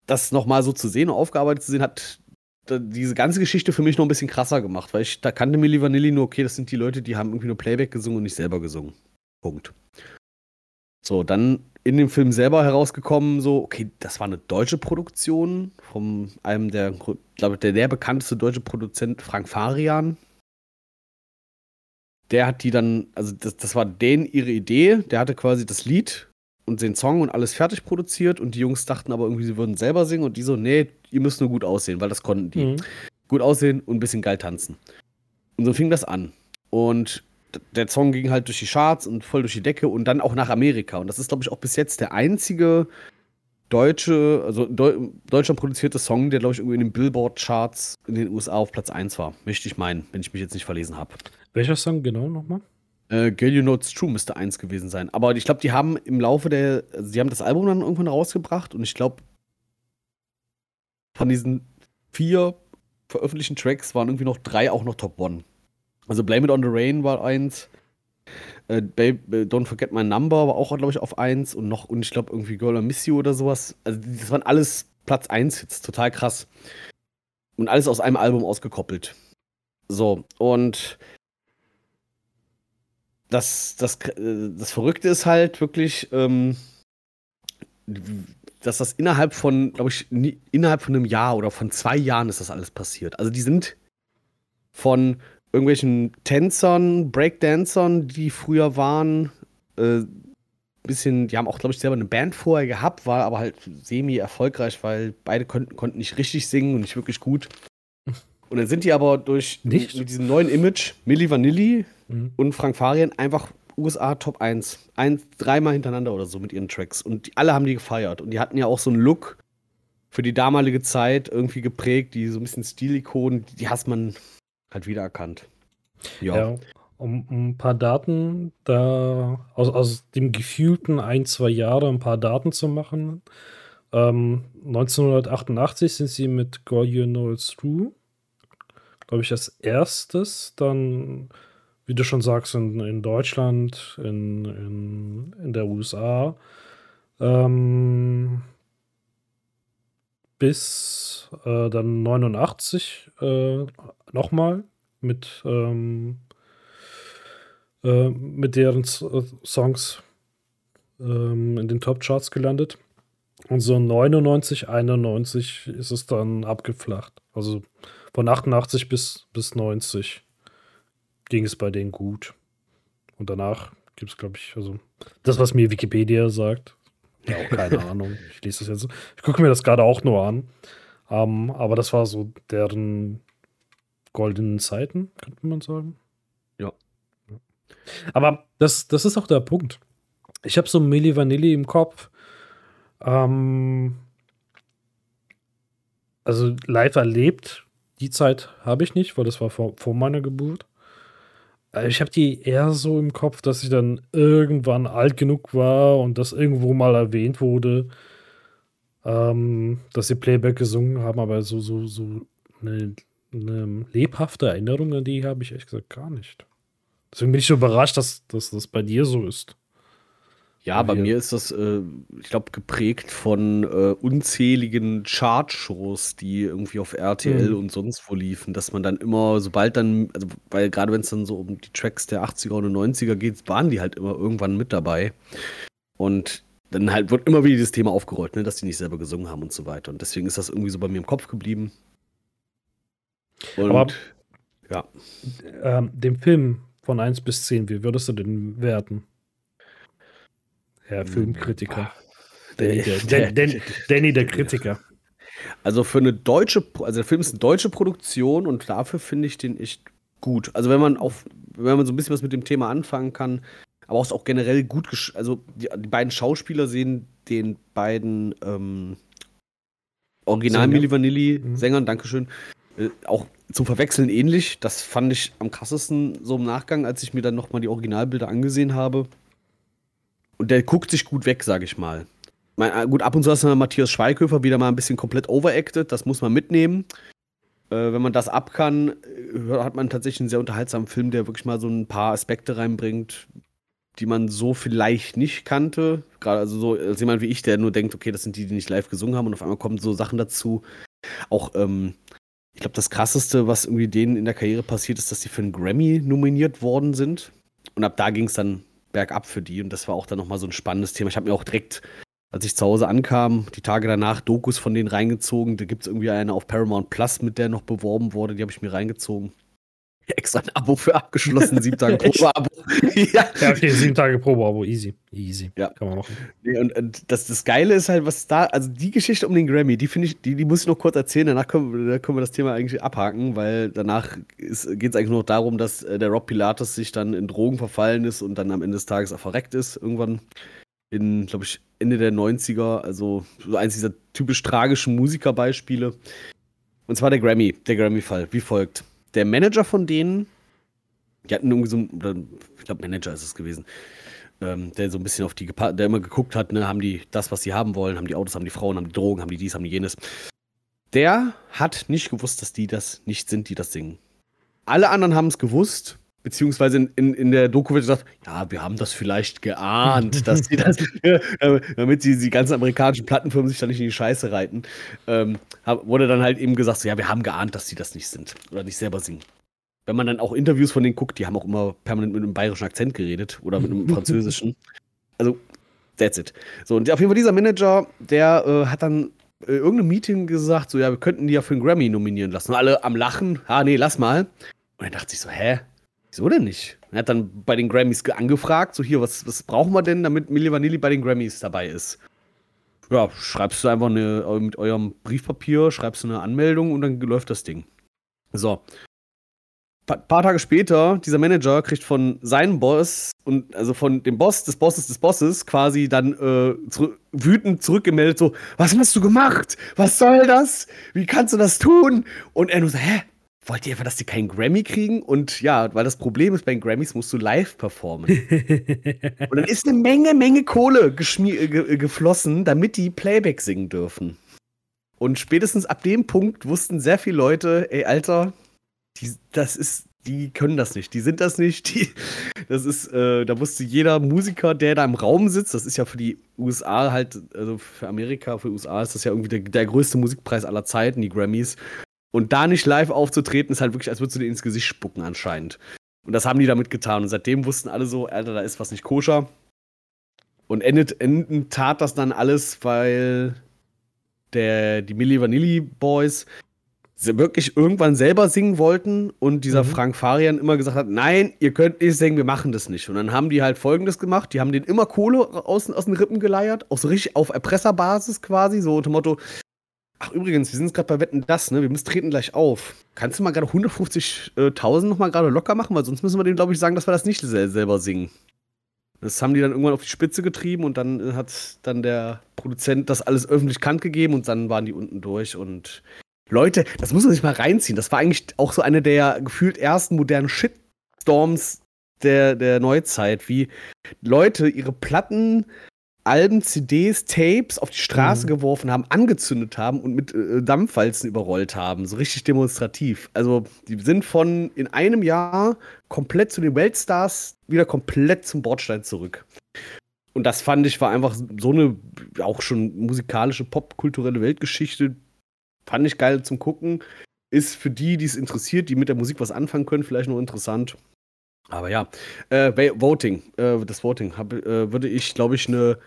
Speaker 2: das nochmal so zu sehen und aufgearbeitet zu sehen, hat diese ganze Geschichte für mich noch ein bisschen krasser gemacht, weil ich da kannte Milli Vanilli nur, okay, das sind die Leute, die haben irgendwie nur Playback gesungen und nicht selber gesungen. Punkt. So, dann in dem Film selber herausgekommen, so, okay, das war eine deutsche Produktion von einem der, glaube ich, der, der bekannteste deutsche Produzent, Frank Farian. Der hat die dann, also das, das war denen ihre Idee, der hatte quasi das Lied und den Song und alles fertig produziert und die Jungs dachten aber irgendwie, sie würden selber singen und die so, nee, ihr müsst nur gut aussehen, weil das konnten die. Mhm. Gut aussehen und ein bisschen geil tanzen. Und so fing das an. Und der Song ging halt durch die Charts und voll durch die Decke und dann auch nach Amerika. Und das ist, glaube ich, auch bis jetzt der einzige deutsche, also Deu Deutschland produzierte Song, der, glaube ich, irgendwie in den Billboard-Charts in den USA auf Platz 1 war. Möchte ich meinen, wenn ich mich jetzt nicht verlesen habe.
Speaker 1: Welcher Song genau nochmal?
Speaker 2: Äh, Girl You Know It's True müsste eins gewesen sein. Aber ich glaube, die haben im Laufe der, also die haben das Album dann irgendwann rausgebracht und ich glaube, von diesen vier veröffentlichten Tracks waren irgendwie noch drei auch noch Top One. Also Blame It on the Rain war eins. Äh, Babe, äh, Don't Forget My Number war auch, glaube ich, auf eins und noch, und ich glaube, irgendwie Girl I Miss You oder sowas. Also, das waren alles Platz 1 Hits, total krass. Und alles aus einem Album ausgekoppelt. So, und das, das, äh, das Verrückte ist halt wirklich, ähm, dass das innerhalb von, glaube ich, innerhalb von einem Jahr oder von zwei Jahren ist das alles passiert. Also die sind von irgendwelchen Tänzern, Breakdancern, die früher waren, äh, bisschen, die haben auch, glaube ich, selber eine Band vorher gehabt, war aber halt semi-erfolgreich, weil beide konnten, konnten nicht richtig singen und nicht wirklich gut. Und dann sind die aber durch
Speaker 1: nicht?
Speaker 2: mit diesem neuen Image, Milli Vanilli mhm. und Frank Farian, einfach USA Top 1. Ein, dreimal hintereinander oder so mit ihren Tracks. Und die, alle haben die gefeiert. Und die hatten ja auch so einen Look für die damalige Zeit irgendwie geprägt, die so ein bisschen Stilikonen, die hat man halt wiedererkannt.
Speaker 1: Ja. ja um, um, ein paar Daten da aus, aus dem gefühlten ein, zwei Jahre ein paar Daten zu machen. Ähm, 1988 sind sie mit Know It's True, glaube ich, als erstes. Dann, wie du schon sagst, in, in Deutschland, in, in, in der USA. Ähm, bis äh, dann 89 äh, nochmal mit, ähm, äh, mit deren äh, Songs ähm, in den Top-Charts gelandet. Und so 99, 91 ist es dann abgeflacht. Also von 88 bis, bis 90 ging es bei denen gut. Und danach gibt es, glaube ich, also das, was mir Wikipedia sagt. Ja, auch keine Ahnung. Ich lese das jetzt. Ich gucke mir das gerade auch nur an. Um, ähm, aber das war so deren goldenen Zeiten, könnte man sagen.
Speaker 2: Ja.
Speaker 1: Aber das, das ist auch der Punkt. Ich habe so Milli Vanilli im Kopf. Ähm, also live erlebt, die Zeit habe ich nicht, weil das war vor, vor meiner Geburt. Äh, ich habe die eher so im Kopf, dass ich dann irgendwann alt genug war und das irgendwo mal erwähnt wurde, ähm, dass sie Playback gesungen haben, aber so, so, so eine eine lebhafte Erinnerung an die habe ich ehrlich gesagt gar nicht. Deswegen bin ich so überrascht, dass, dass das bei dir so ist.
Speaker 2: Ja, bei mir ist das, äh, ich glaube, geprägt von äh, unzähligen Chartshows, die irgendwie auf RTL mhm. und sonst wo liefen, dass man dann immer, sobald dann, also weil gerade wenn es dann so um die Tracks der 80er und 90er geht, waren die halt immer irgendwann mit dabei. Und dann halt wird immer wieder das Thema aufgerollt, ne, dass die nicht selber gesungen haben und so weiter. Und deswegen ist das irgendwie so bei mir im Kopf geblieben.
Speaker 1: Und, Aber ja. Ähm, dem Film von 1 bis 10, wie würdest du den werten? Herr hm, Filmkritiker. Danny der, der, der, Danny, der Kritiker.
Speaker 2: Also für eine deutsche, also der Film ist eine deutsche Produktion und dafür finde ich den echt gut. Also wenn man auf, wenn man so ein bisschen was mit dem Thema anfangen kann, aber auch, auch generell gut, also die, die, beiden Schauspieler sehen den beiden ähm, Original Sänger. Milli Vanilli mhm. Sängern, Dankeschön, äh, auch zum Verwechseln ähnlich. Das fand ich am krassesten so im Nachgang, als ich mir dann nochmal die Originalbilder angesehen habe. Und der guckt sich gut weg, sage ich mal. Mein, äh, gut, ab und zu ist dann Matthias Schweighöfer wieder mal ein bisschen komplett overacted. Das muss man mitnehmen. Äh, wenn man das ab kann, äh, hat man tatsächlich einen sehr unterhaltsamen Film, der wirklich mal so ein paar Aspekte reinbringt, die man so vielleicht nicht kannte. Gerade also so als jemand wie ich, der nur denkt, okay, das sind die, die nicht live gesungen haben und auf einmal kommen so Sachen dazu. Auch ähm, Ich glaube, das krasseste, was irgendwie denen in der Karriere passiert ist, dass sie für einen Grammy nominiert worden sind. Und ab da ging es dann bergab für die. Und das war auch dann nochmal so ein spannendes Thema. Ich habe mir auch direkt, als ich zu Hause ankam, die Tage danach Dokus von denen reingezogen. Da gibt es irgendwie eine auf Paramount Plus, mit der noch beworben wurde. Die habe ich mir reingezogen extra ein Abo für abgeschlossen, sieben Tage Probeabo.
Speaker 1: ja. ja, okay, sieben Tage Probeabo, easy. Easy.
Speaker 2: Ja. Kann man machen. Nee, und, und das, das Geile ist halt, was da, also die Geschichte um den Grammy, die finde ich, die, die muss ich noch kurz erzählen, danach können, wir, können wir das Thema eigentlich abhaken, weil danach geht es eigentlich nur noch darum, dass äh, der Rob Pilatus sich dann in Drogen verfallen ist und dann am Ende des Tages auch verreckt ist, irgendwann in, glaube ich, Ende der 90er, also so eins dieser typisch tragischen Musikerbeispiele. Und zwar der Grammy, der Grammy-Fall, wie folgt der Manager von denen, die hatten irgendwie so, oder ich glaube, Manager ist es gewesen, ähm, der so ein bisschen auf die, der immer geguckt hat, ne, haben die das, was sie haben wollen, haben die Autos, haben die Frauen, haben die Drogen, haben die dies, haben die jenes. Der hat nicht gewusst, dass die das nicht sind, die das singen. Alle anderen haben es gewusst, beziehungsweise in, in, in der Doku wird gesagt, ja, wir haben das vielleicht geahnt, dass sie das, damit sie die ganzen amerikanischen Plattenfirmen sich da nicht in die Scheiße reiten, ähm, wurde dann halt eben gesagt, so, ja, wir haben geahnt, dass sie das nicht sind oder nicht selber singen. Wenn man dann auch Interviews von denen guckt, die haben auch immer permanent mit einem bayerischen Akzent geredet oder mit einem französischen. Also, that's it. So, und auf jeden Fall dieser Manager, der äh, hat dann äh, irgendeinem Meeting gesagt, so, ja, wir könnten die ja für einen Grammy nominieren lassen. Und alle am Lachen, ah, nee, lass mal. Und er dachte sich so, hä? Wieso denn nicht? Er hat dann bei den Grammys angefragt, so hier, was, was brauchen wir denn, damit Milli Vanilli bei den Grammys dabei ist? Ja, schreibst du einfach eine, mit eurem Briefpapier, schreibst du eine Anmeldung und dann läuft das Ding. So. Ein paar Tage später, dieser Manager kriegt von seinem Boss und also von dem Boss des Bosses des Bosses quasi dann äh, zu, wütend zurückgemeldet, so, was hast du gemacht? Was soll das? Wie kannst du das tun? Und er nur so, hä? Wollt ihr einfach, dass die keinen Grammy kriegen? Und ja, weil das Problem ist, bei den Grammys musst du live performen. und dann ist eine Menge, Menge Kohle ge geflossen, damit die Playback singen dürfen. Und spätestens ab dem Punkt wussten sehr viele Leute, ey, Alter, die, das ist, die können das nicht, die sind das nicht, die, das ist, äh, da wusste jeder Musiker, der da im Raum sitzt, das ist ja für die USA halt, also für Amerika, für die USA ist das ja irgendwie der, der größte Musikpreis aller Zeiten, die Grammys. Und da nicht live aufzutreten, ist halt wirklich, als würdest du dir ins Gesicht spucken anscheinend. Und das haben die damit getan. Und seitdem wussten alle so, Alter, da ist was nicht koscher. Und endet, enden tat das dann alles, weil der, die Milli Vanilli Boys wirklich irgendwann selber singen wollten und dieser mhm. Frank Farian immer gesagt hat, nein, ihr könnt nicht singen, wir machen das nicht. Und dann haben die halt folgendes gemacht, die haben den immer Kohle aus, aus den Rippen geleiert, auch so richtig auf Erpresserbasis quasi, so unter Motto, Ach, übrigens, wir sind gerade bei Wetten das, ne? Wir müssen treten gleich auf. Kannst du mal gerade 150.000 nochmal gerade locker machen? Weil sonst müssen wir denen, glaube ich, sagen, dass wir das nicht selber singen. Das haben die dann irgendwann auf die Spitze getrieben und dann äh, hat dann der Produzent das alles öffentlich kant gegeben und dann waren die unten durch und Leute, das muss man sich mal reinziehen. Das war eigentlich auch so eine der gefühlt ersten modernen Shitstorms der, der Neuzeit, wie Leute ihre Platten Alben, CDs, Tapes auf die Straße mhm. geworfen haben, angezündet haben und mit äh, Dampfwalzen überrollt haben. So richtig demonstrativ. Also, die sind von in einem Jahr komplett zu den Weltstars wieder komplett zum Bordstein zurück. Und das fand ich war einfach so eine auch schon musikalische, popkulturelle Weltgeschichte. Fand ich geil zum Gucken. Ist für die, die es interessiert, die mit der Musik was anfangen können, vielleicht noch interessant. Aber ja, äh, Voting, äh, das Voting hab, äh, würde ich, glaube ich, eine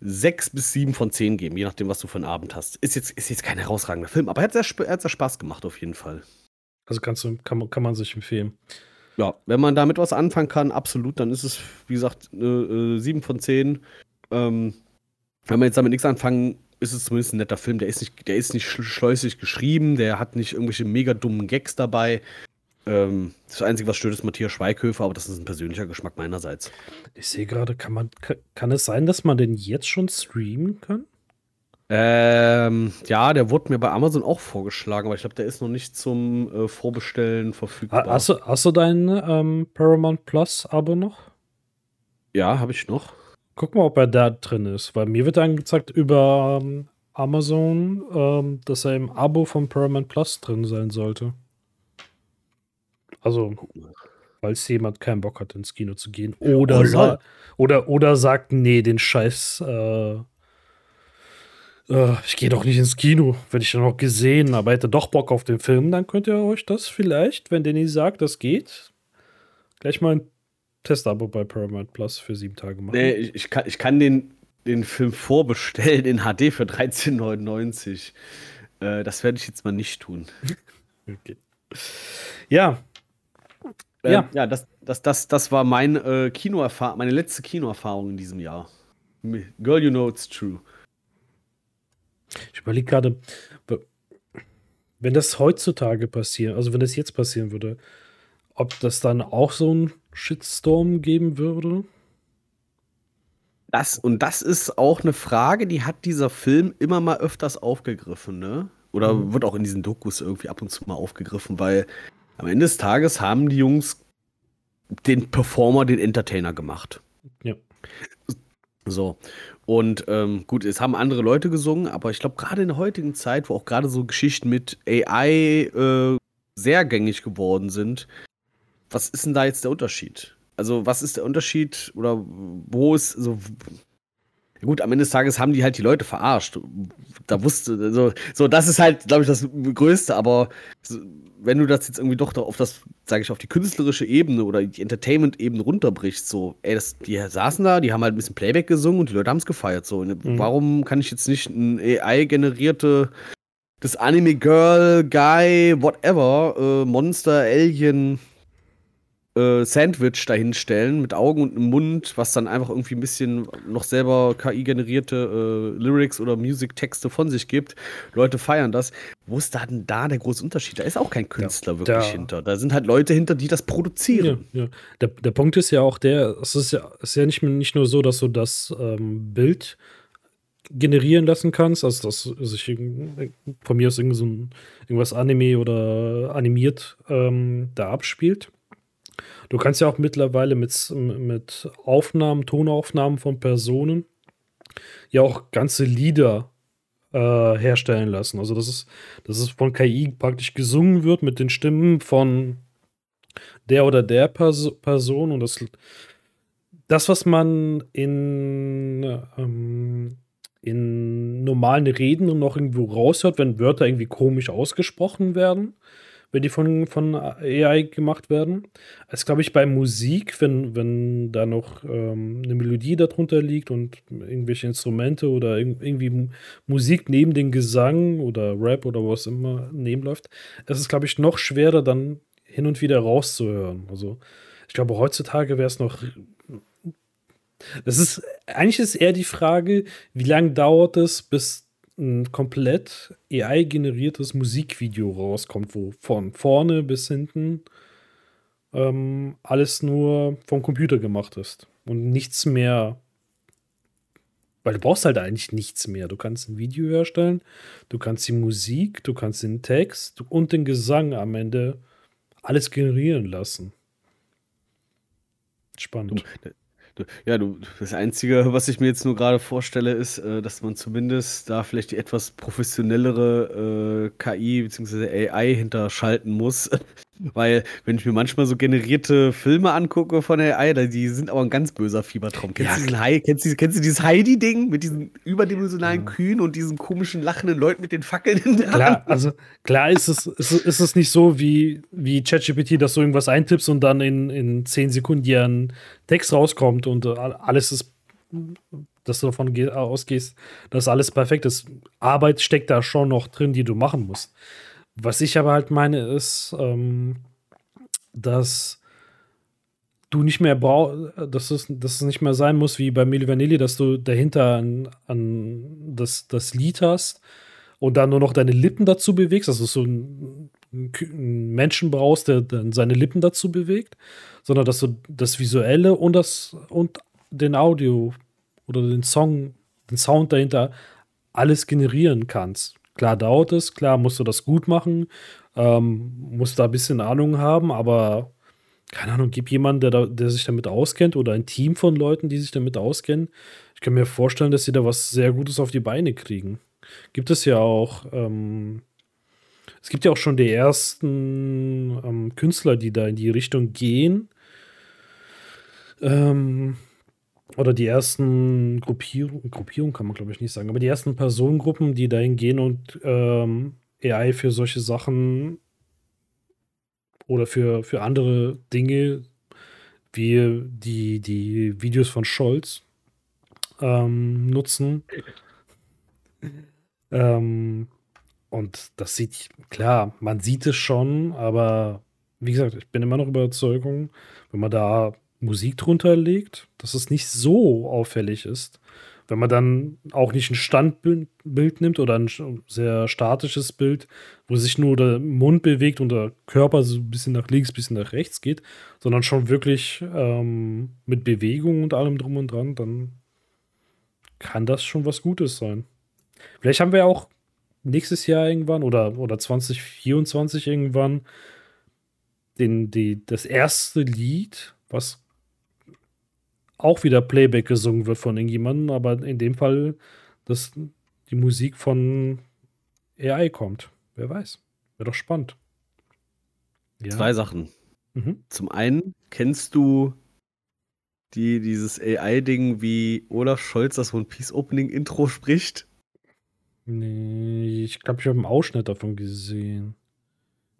Speaker 2: 6 bis 7 von 10 geben, je nachdem, was du für einen Abend hast. Ist jetzt, ist jetzt kein herausragender Film, aber er hat sehr, hat sehr Spaß gemacht, auf jeden Fall.
Speaker 1: Also kannst du, kann, kann man sich empfehlen.
Speaker 2: Ja, wenn man damit was anfangen kann, absolut, dann ist es, wie gesagt, eine 7 von 10. Ähm, wenn man jetzt damit nichts anfangen, ist es zumindest ein netter Film. Der ist nicht, der ist nicht schleusig geschrieben, der hat nicht irgendwelche mega dummen Gags dabei. Ähm, das Einzige, was stört, ist Matthias Schweighöfer, aber das ist ein persönlicher Geschmack meinerseits.
Speaker 1: Ich sehe gerade, kann man, kann es sein, dass man den jetzt schon streamen kann?
Speaker 2: Ähm, ja, der wurde mir bei Amazon auch vorgeschlagen, aber ich glaube, der ist noch nicht zum äh, Vorbestellen verfügbar.
Speaker 1: Hast du, hast du dein ähm, Paramount Plus Abo noch?
Speaker 2: Ja, habe ich noch.
Speaker 1: Guck mal, ob er da drin ist, weil mir wird angezeigt über ähm, Amazon, ähm, dass er im Abo von Paramount Plus drin sein sollte. Also, falls jemand keinen Bock hat, ins Kino zu gehen. Oder, oh, sa oder, oder sagt, nee, den Scheiß, äh, äh, ich gehe doch nicht ins Kino, wenn ich dann noch gesehen, aber hätte doch Bock auf den Film, dann könnt ihr euch das vielleicht, wenn Danny sagt, das geht, gleich mal ein Testabo bei Paramount Plus für sieben Tage machen.
Speaker 2: Nee, ich, ich, kann, ich kann den, den Film vorbestellen in HD für 13,99. Äh, das werde ich jetzt mal nicht tun.
Speaker 1: okay. Ja.
Speaker 2: Ähm, ja, ja das, das, das, das war mein, äh, meine letzte Kinoerfahrung in diesem Jahr. Girl, you know it's true.
Speaker 1: Ich überlege gerade, wenn das heutzutage passiert, also wenn das jetzt passieren würde, ob das dann auch so ein Shitstorm geben würde?
Speaker 2: Das, und das ist auch eine Frage, die hat dieser Film immer mal öfters aufgegriffen, ne? Oder mhm. wird auch in diesen Dokus irgendwie ab und zu mal aufgegriffen, weil am Ende des Tages haben die Jungs den Performer, den Entertainer gemacht.
Speaker 1: Ja.
Speaker 2: So. Und ähm, gut, es haben andere Leute gesungen, aber ich glaube, gerade in der heutigen Zeit, wo auch gerade so Geschichten mit AI äh, sehr gängig geworden sind, was ist denn da jetzt der Unterschied? Also, was ist der Unterschied oder wo ist Gut, am Ende des Tages haben die halt die Leute verarscht. Da wusste, so, so das ist halt, glaube ich, das Größte, aber wenn du das jetzt irgendwie doch auf das, sage ich, auf die künstlerische Ebene oder die Entertainment-Ebene runterbrichst, so, ey, das, die saßen da, die haben halt ein bisschen Playback gesungen und die Leute haben es gefeiert. So, mhm. warum kann ich jetzt nicht ein AI-generierte das Anime Girl, Guy, whatever, äh, Monster, Alien, äh, Sandwich dahinstellen mit Augen und einem Mund, was dann einfach irgendwie ein bisschen noch selber KI-generierte äh, Lyrics oder Music-Texte von sich gibt. Leute feiern das. Wo ist da denn da der große Unterschied? Da ist auch kein Künstler ja, wirklich da, hinter. Da sind halt Leute hinter, die das produzieren.
Speaker 1: Ja, ja. Der, der Punkt ist ja auch der, es ist ja, ist ja nicht, nicht nur so, dass du das ähm, Bild generieren lassen kannst, also dass sich von mir aus irgend so ein, irgendwas Anime oder animiert ähm, da abspielt, Du kannst ja auch mittlerweile mit, mit Aufnahmen, Tonaufnahmen von Personen ja auch ganze Lieder äh, herstellen lassen. Also, dass es, dass es von KI praktisch gesungen wird mit den Stimmen von der oder der Pers Person und das, das, was man in, ähm, in normalen Reden noch irgendwo raushört, wenn Wörter irgendwie komisch ausgesprochen werden, wenn die von, von AI gemacht werden. Als glaube ich bei Musik, wenn, wenn da noch ähm, eine Melodie darunter liegt und irgendwelche Instrumente oder irgendwie Musik neben den Gesang oder Rap oder was immer nebenläuft, es ist, glaube ich, noch schwerer dann hin und wieder rauszuhören. Also ich glaube, heutzutage wäre es noch. Das ist, eigentlich ist eher die Frage, wie lange dauert es, bis ein komplett AI-generiertes Musikvideo rauskommt, wo von vorne bis hinten ähm, alles nur vom Computer gemacht ist und nichts mehr. Weil du brauchst halt eigentlich nichts mehr. Du kannst ein Video herstellen, du kannst die Musik, du kannst den Text und den Gesang am Ende alles generieren lassen. Spannend.
Speaker 2: Du, ja, du, das Einzige, was ich mir jetzt nur gerade vorstelle, ist, äh, dass man zumindest da vielleicht die etwas professionellere äh, KI bzw. AI hinterschalten muss, weil, wenn ich mir manchmal so generierte Filme angucke von AI, die sind aber ein ganz böser Fiebertraum. Kennst, ja, du, Hai, kennst, du, kennst du dieses Heidi-Ding mit diesen überdimensionalen ja. Kühen und diesen komischen lachenden Leuten mit den Fackeln in der
Speaker 1: Klar, Hand? also klar ist es, ist, ist es nicht so wie, wie ChatGPT, dass du irgendwas eintippst und dann in, in 10 Sekunden dir ein Text rauskommt und äh, alles ist dass du davon ausgehst, dass alles perfekt ist. Arbeit steckt da schon noch drin, die du machen musst. Was ich aber halt meine, ist, ähm, dass du nicht mehr brauchst, dass es, dass es nicht mehr sein muss wie bei Milli Vanilli, dass du dahinter an, an das, das Lied hast und dann nur noch deine Lippen dazu bewegst, dass du so einen Menschen brauchst, der dann seine Lippen dazu bewegt, sondern dass du das Visuelle und das und den Audio oder den Song, den Sound dahinter alles generieren kannst. Klar dauert es, klar musst du das gut machen, ähm, musst da ein bisschen Ahnung haben, aber keine Ahnung, gib jemanden, der, der sich damit auskennt oder ein Team von Leuten, die sich damit auskennen. Ich kann mir vorstellen, dass sie da was sehr Gutes auf die Beine kriegen. Gibt es ja auch, ähm, es gibt ja auch schon die ersten ähm, Künstler, die da in die Richtung gehen. Ähm, oder die ersten Gruppierungen, Gruppierung kann man glaube ich nicht sagen, aber die ersten Personengruppen, die dahin gehen und ähm, AI für solche Sachen oder für, für andere Dinge wie die, die Videos von Scholz ähm, nutzen. ähm, und das sieht, klar, man sieht es schon, aber wie gesagt, ich bin immer noch Überzeugung, wenn man da Musik drunter legt, dass es nicht so auffällig ist. Wenn man dann auch nicht ein Standbild nimmt oder ein sehr statisches Bild, wo sich nur der Mund bewegt und der Körper so ein bisschen nach links, ein bisschen nach rechts geht, sondern schon wirklich ähm, mit Bewegung und allem drum und dran, dann kann das schon was Gutes sein. Vielleicht haben wir auch nächstes Jahr irgendwann oder, oder 2024 irgendwann den, die, das erste Lied, was auch wieder Playback gesungen wird von irgendjemandem, aber in dem Fall, dass die Musik von AI kommt. Wer weiß. Wäre doch spannend.
Speaker 2: Ja. Zwei Sachen. Mhm. Zum einen, kennst du die, dieses AI-Ding, wie Olaf Scholz das One Piece Opening Intro spricht?
Speaker 1: Nee, ich glaube, ich habe einen Ausschnitt davon gesehen.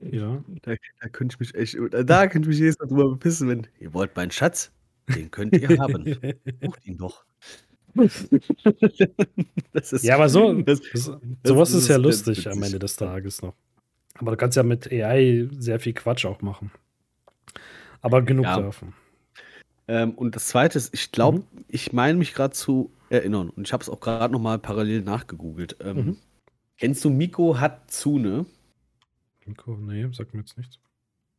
Speaker 1: Ja.
Speaker 2: Da, da könnte ich mich echt, da könnte ich mich jedes Mal drüber bepissen, wenn ihr wollt meinen Schatz, den könnt ihr haben. Sucht ihn doch.
Speaker 1: ist, ja, aber so, das, das, sowas ist, ist ja lustig am Ende des Tages noch. Aber du kannst ja mit AI sehr viel Quatsch auch machen. Aber genug ja. davon.
Speaker 2: Ähm, und das Zweite ist, ich glaube, mhm. ich meine mich gerade zu erinnern, und ich habe es auch gerade noch mal parallel nachgegoogelt. Ähm, mhm. Kennst du Miko Hatsune?
Speaker 1: Miko, nee, sagt mir jetzt nichts.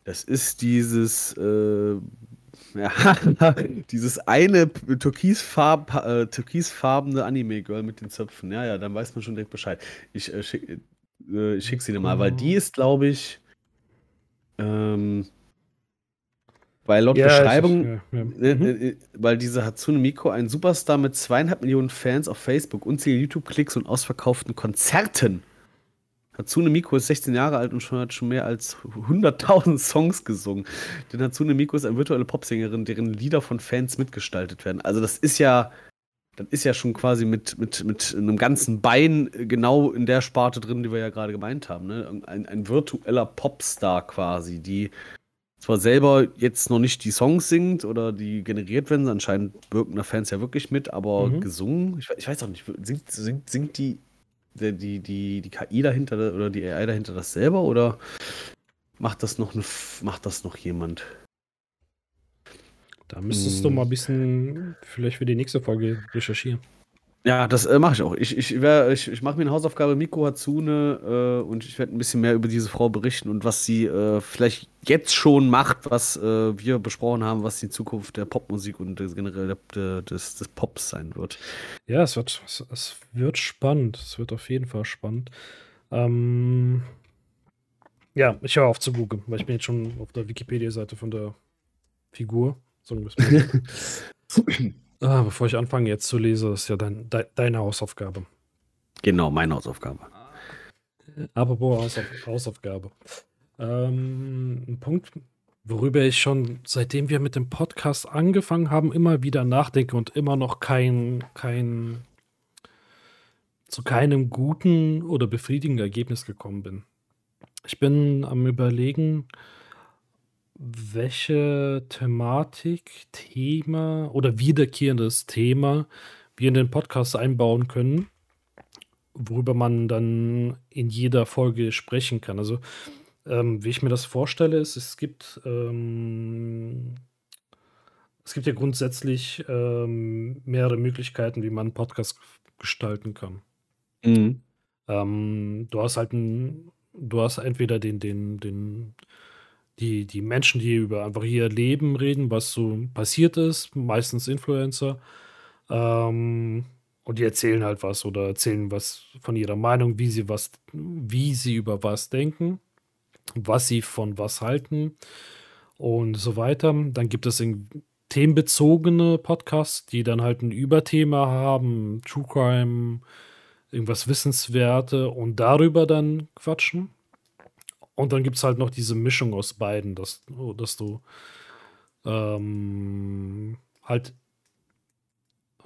Speaker 2: Das ist dieses, äh, ja, dieses eine türkisfarb, äh, türkisfarbene Anime-Girl mit den Zöpfen. Ja, ja, dann weiß man schon direkt Bescheid. Ich, äh, schick, äh, ich schick sie dir mal, weil die ist, glaube ich, ähm, weil laut ja, Beschreibung, ja, ja. Äh, mhm. Äh, weil diese Hatsune Miko ein Superstar mit zweieinhalb Millionen Fans auf Facebook, unzählige YouTube-Klicks und ausverkauften Konzerten Hatsune Miku ist 16 Jahre alt und schon hat schon mehr als 100.000 Songs gesungen. Denn Hatsune Miku ist eine virtuelle Popsängerin, deren Lieder von Fans mitgestaltet werden. Also das ist ja, das ist ja schon quasi mit, mit, mit einem ganzen Bein genau in der Sparte drin, die wir ja gerade gemeint haben. Ne? Ein, ein virtueller Popstar quasi, die zwar selber jetzt noch nicht die Songs singt oder die generiert werden, anscheinend wirken da Fans ja wirklich mit, aber mhm. gesungen, ich, ich, weiß auch nicht, singt, singt, singt die die, die, die, die KI dahinter oder die AI dahinter das selber oder macht das noch, eine, macht das noch jemand?
Speaker 1: Da müsstest hm. du mal ein bisschen vielleicht für die nächste Folge recherchieren.
Speaker 2: Ja, das äh, mache ich auch. Ich, ich, ich, ich mache mir eine Hausaufgabe Miko Hatsune äh, und ich werde ein bisschen mehr über diese Frau berichten und was sie äh, vielleicht jetzt schon macht, was äh, wir besprochen haben, was die Zukunft der Popmusik und generell der, des, des Pops sein wird.
Speaker 1: Ja, es wird, es, es, wird spannend. Es wird auf jeden Fall spannend. Ähm, ja, ich höre auf zu googeln, weil ich bin jetzt schon auf der Wikipedia-Seite von der Figur. Wir es mal. Ah, bevor ich anfange jetzt zu lesen, ist ja dein, de, deine Hausaufgabe.
Speaker 2: Genau, meine Hausaufgabe.
Speaker 1: Apropos Hausauf Hausaufgabe. Ähm, ein Punkt, worüber ich schon seitdem wir mit dem Podcast angefangen haben, immer wieder nachdenke und immer noch kein, kein zu keinem guten oder befriedigenden Ergebnis gekommen bin. Ich bin am überlegen, welche Thematik, Thema oder wiederkehrendes Thema wir in den Podcast einbauen können, worüber man dann in jeder Folge sprechen kann. Also, ähm, wie ich mir das vorstelle, ist, es gibt, ähm, es gibt ja grundsätzlich ähm, mehrere Möglichkeiten, wie man einen Podcast gestalten kann. Mhm. Ähm, du hast halt ein, du hast entweder den, den, den die, die Menschen, die über einfach ihr Leben reden, was so passiert ist, meistens Influencer. Ähm, und die erzählen halt was oder erzählen was von ihrer Meinung, wie sie was, wie sie über was denken, was sie von was halten und so weiter. Dann gibt es themenbezogene Podcasts, die dann halt ein Überthema haben, True Crime, irgendwas Wissenswerte und darüber dann quatschen. Und dann gibt es halt noch diese Mischung aus beiden, dass, dass du ähm, halt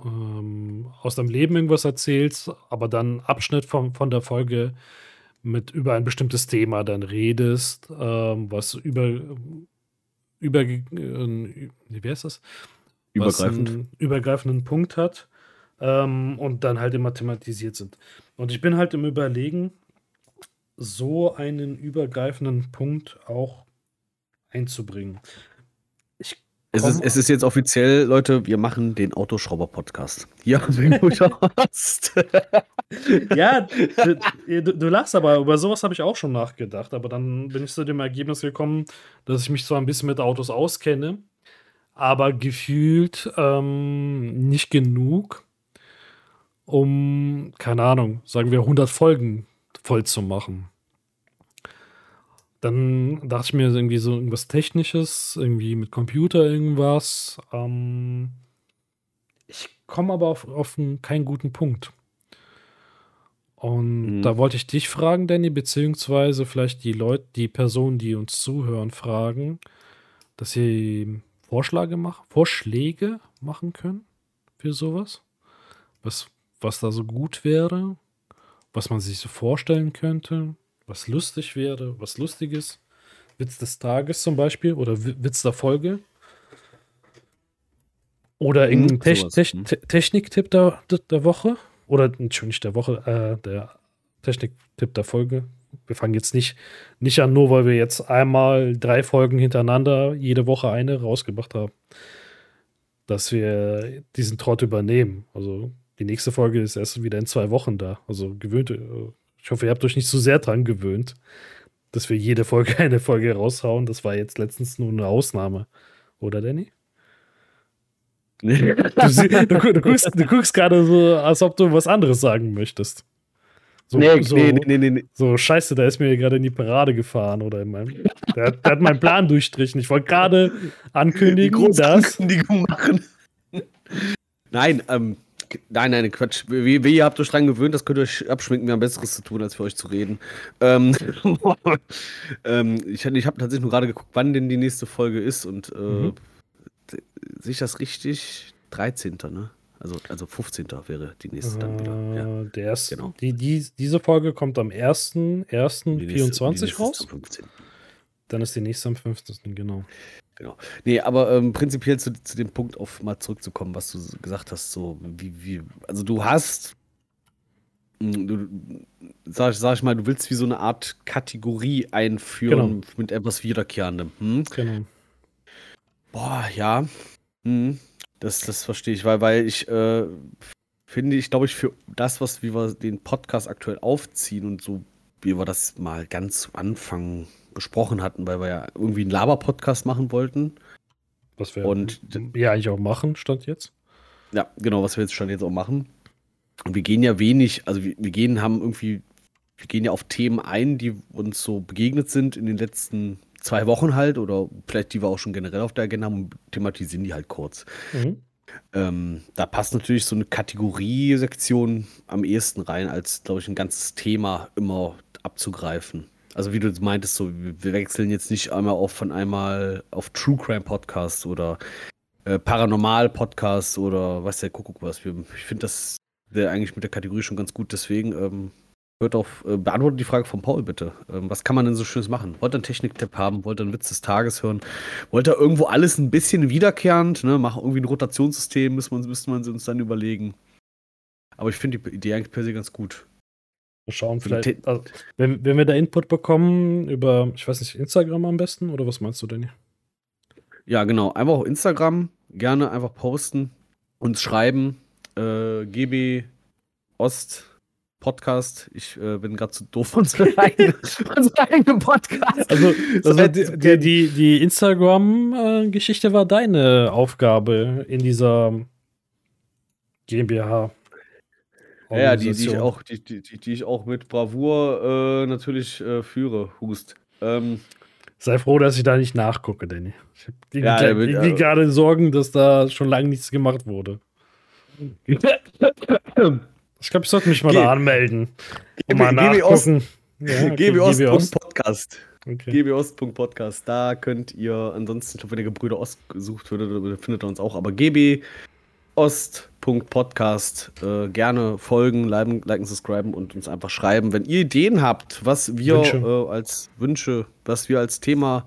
Speaker 1: ähm, aus deinem Leben irgendwas erzählst, aber dann Abschnitt von, von der Folge mit über ein bestimmtes Thema dann redest, ähm, was über, über äh, wie heißt das?
Speaker 2: Übergreifend.
Speaker 1: Was einen übergreifenden Punkt hat ähm, und dann halt immer thematisiert sind. Und ich bin halt im Überlegen, so einen übergreifenden Punkt auch einzubringen.
Speaker 2: Es ist, es ist, jetzt offiziell, Leute, wir machen den Autoschrauber-Podcast. Ja, wenn du hast.
Speaker 1: ja, du, du, lachst aber, über sowas habe ich auch schon nachgedacht. Aber dann bin ich zu dem Ergebnis gekommen, dass ich mich zwar ein bisschen mit Autos auskenne, aber gefühlt ähm, nicht genug, um, keine Ahnung, sagen wir 100 Folgen voll zu machen. Dann dachte ich mir irgendwie so irgendwas Technisches, irgendwie mit Computer irgendwas. Ähm, ich komme aber auf, auf einen, keinen guten Punkt. Und mhm. da wollte ich dich fragen, Danny, beziehungsweise vielleicht die Leute, die Personen, die uns zuhören, fragen, dass sie Vorschläge machen, Vorschläge machen können für sowas. Was, was da so gut wäre, was man sich so vorstellen könnte was lustig wäre, was lustiges. Witz des Tages zum Beispiel oder Witz der Folge. Oder hm, irgendein Te Te hm. Te Techniktipp der, der Woche. Oder nicht der Woche, äh, der Techniktipp der Folge. Wir fangen jetzt nicht, nicht an, nur weil wir jetzt einmal drei Folgen hintereinander jede Woche eine rausgebracht haben, dass wir diesen Trott übernehmen. Also die nächste Folge ist erst wieder in zwei Wochen da. Also gewöhnt, äh, ich hoffe, ihr habt euch nicht zu sehr dran gewöhnt, dass wir jede Folge eine Folge raushauen. Das war jetzt letztens nur eine Ausnahme. Oder, Danny? Du, du, du, guckst, du guckst gerade so, als ob du was anderes sagen möchtest. So, nee, so, nee, nee, nee, nee. So, scheiße, da ist mir gerade in die Parade gefahren oder in meinem. Der, der hat meinen Plan durchstrichen. Ich wollte gerade ankündigen, die dass. Ankündigung machen.
Speaker 2: Nein, ähm, Nein, nein, Quatsch. Wie, wie ihr habt euch dran gewöhnt, das könnt ihr euch abschminken. Wir haben Besseres zu tun, als für euch zu reden. Ähm, ähm, ich ich habe tatsächlich nur gerade geguckt, wann denn die nächste Folge ist und äh, mhm. sehe ich das richtig? 13. Ne? Also, also 15. wäre die nächste dann wieder. Ja.
Speaker 1: Äh, der erste, genau. die, die, diese Folge kommt am 1.1.24 raus. 15. Dann ist die nächste am 15. Genau.
Speaker 2: Genau. Nee, aber ähm, prinzipiell zu, zu dem Punkt auf mal zurückzukommen, was du gesagt hast, so wie, wie, also du hast, hm, du, sag, sag ich mal, du willst wie so eine Art Kategorie einführen genau. mit etwas Wiederkehrendem. Hm? Genau. Boah, ja. Hm. Das, das verstehe ich, weil, weil ich äh, finde, ich glaube, ich für das, was wie wir den Podcast aktuell aufziehen und so, wie wir das mal ganz anfangen besprochen hatten, weil wir ja irgendwie einen Laber-Podcast machen wollten.
Speaker 1: Was wir und, ja eigentlich auch machen, stand jetzt.
Speaker 2: Ja, genau, was wir jetzt stand jetzt auch machen. Und wir gehen ja wenig, also wir, wir gehen, haben irgendwie, wir gehen ja auf Themen ein, die uns so begegnet sind in den letzten zwei Wochen halt oder vielleicht die wir auch schon generell auf der Agenda haben und thematisieren die halt kurz. Mhm. Ähm, da passt natürlich so eine Kategorie-Sektion am ehesten rein, als, glaube ich, ein ganzes Thema immer abzugreifen. Also wie du meintest, so wir wechseln jetzt nicht einmal auf von einmal auf True Crime Podcast oder äh, Paranormal Podcast oder was der Kuckuck was. Ich finde das eigentlich mit der Kategorie schon ganz gut. Deswegen ähm, hört auf, äh, beantwortet die Frage von Paul bitte. Ähm, was kann man denn so Schönes machen? Wollt ihr einen Techniktipp haben? Wollt ihr einen Witz des Tages hören? Wollt ihr irgendwo alles ein bisschen wiederkehrend? Ne? Mach irgendwie ein Rotationssystem, müsste man, müsste man uns dann überlegen. Aber ich finde die Idee eigentlich per se ganz gut.
Speaker 1: Mal schauen, vielleicht, also, wenn, wenn wir da Input bekommen über, ich weiß nicht, Instagram am besten oder was meinst du denn?
Speaker 2: Ja, genau. Einfach auf Instagram gerne einfach posten, uns schreiben. Äh, GB Ost Podcast. Ich äh, bin gerade zu doof, unsere eigene, unsere
Speaker 1: eigene Podcast. Also, also die, die, die, die Instagram-Geschichte war deine Aufgabe in dieser GmbH.
Speaker 2: Ja, die, die, ich auch, die, die, die ich auch mit Bravour äh, natürlich äh, führe, Hust. Ähm,
Speaker 1: Sei froh, dass ich da nicht nachgucke, Danny. Ich habe die, ja, die, die gerade Sorgen, dass da schon lange nichts gemacht wurde. Ich glaube, ich sollte mich mal Ge da anmelden. Und mal nachgucken.
Speaker 2: Ja, gbOst.podcast. Okay. gbOst.podcast. Da könnt ihr ansonsten, ich glaube, wenn ihr Gebrüder Ost gesucht würdet, findet ihr uns auch. Aber GB Ost Podcast äh, gerne folgen, liken, liken, subscriben und uns einfach schreiben, wenn ihr Ideen habt, was wir Wünsche. Äh, als Wünsche, was wir als Thema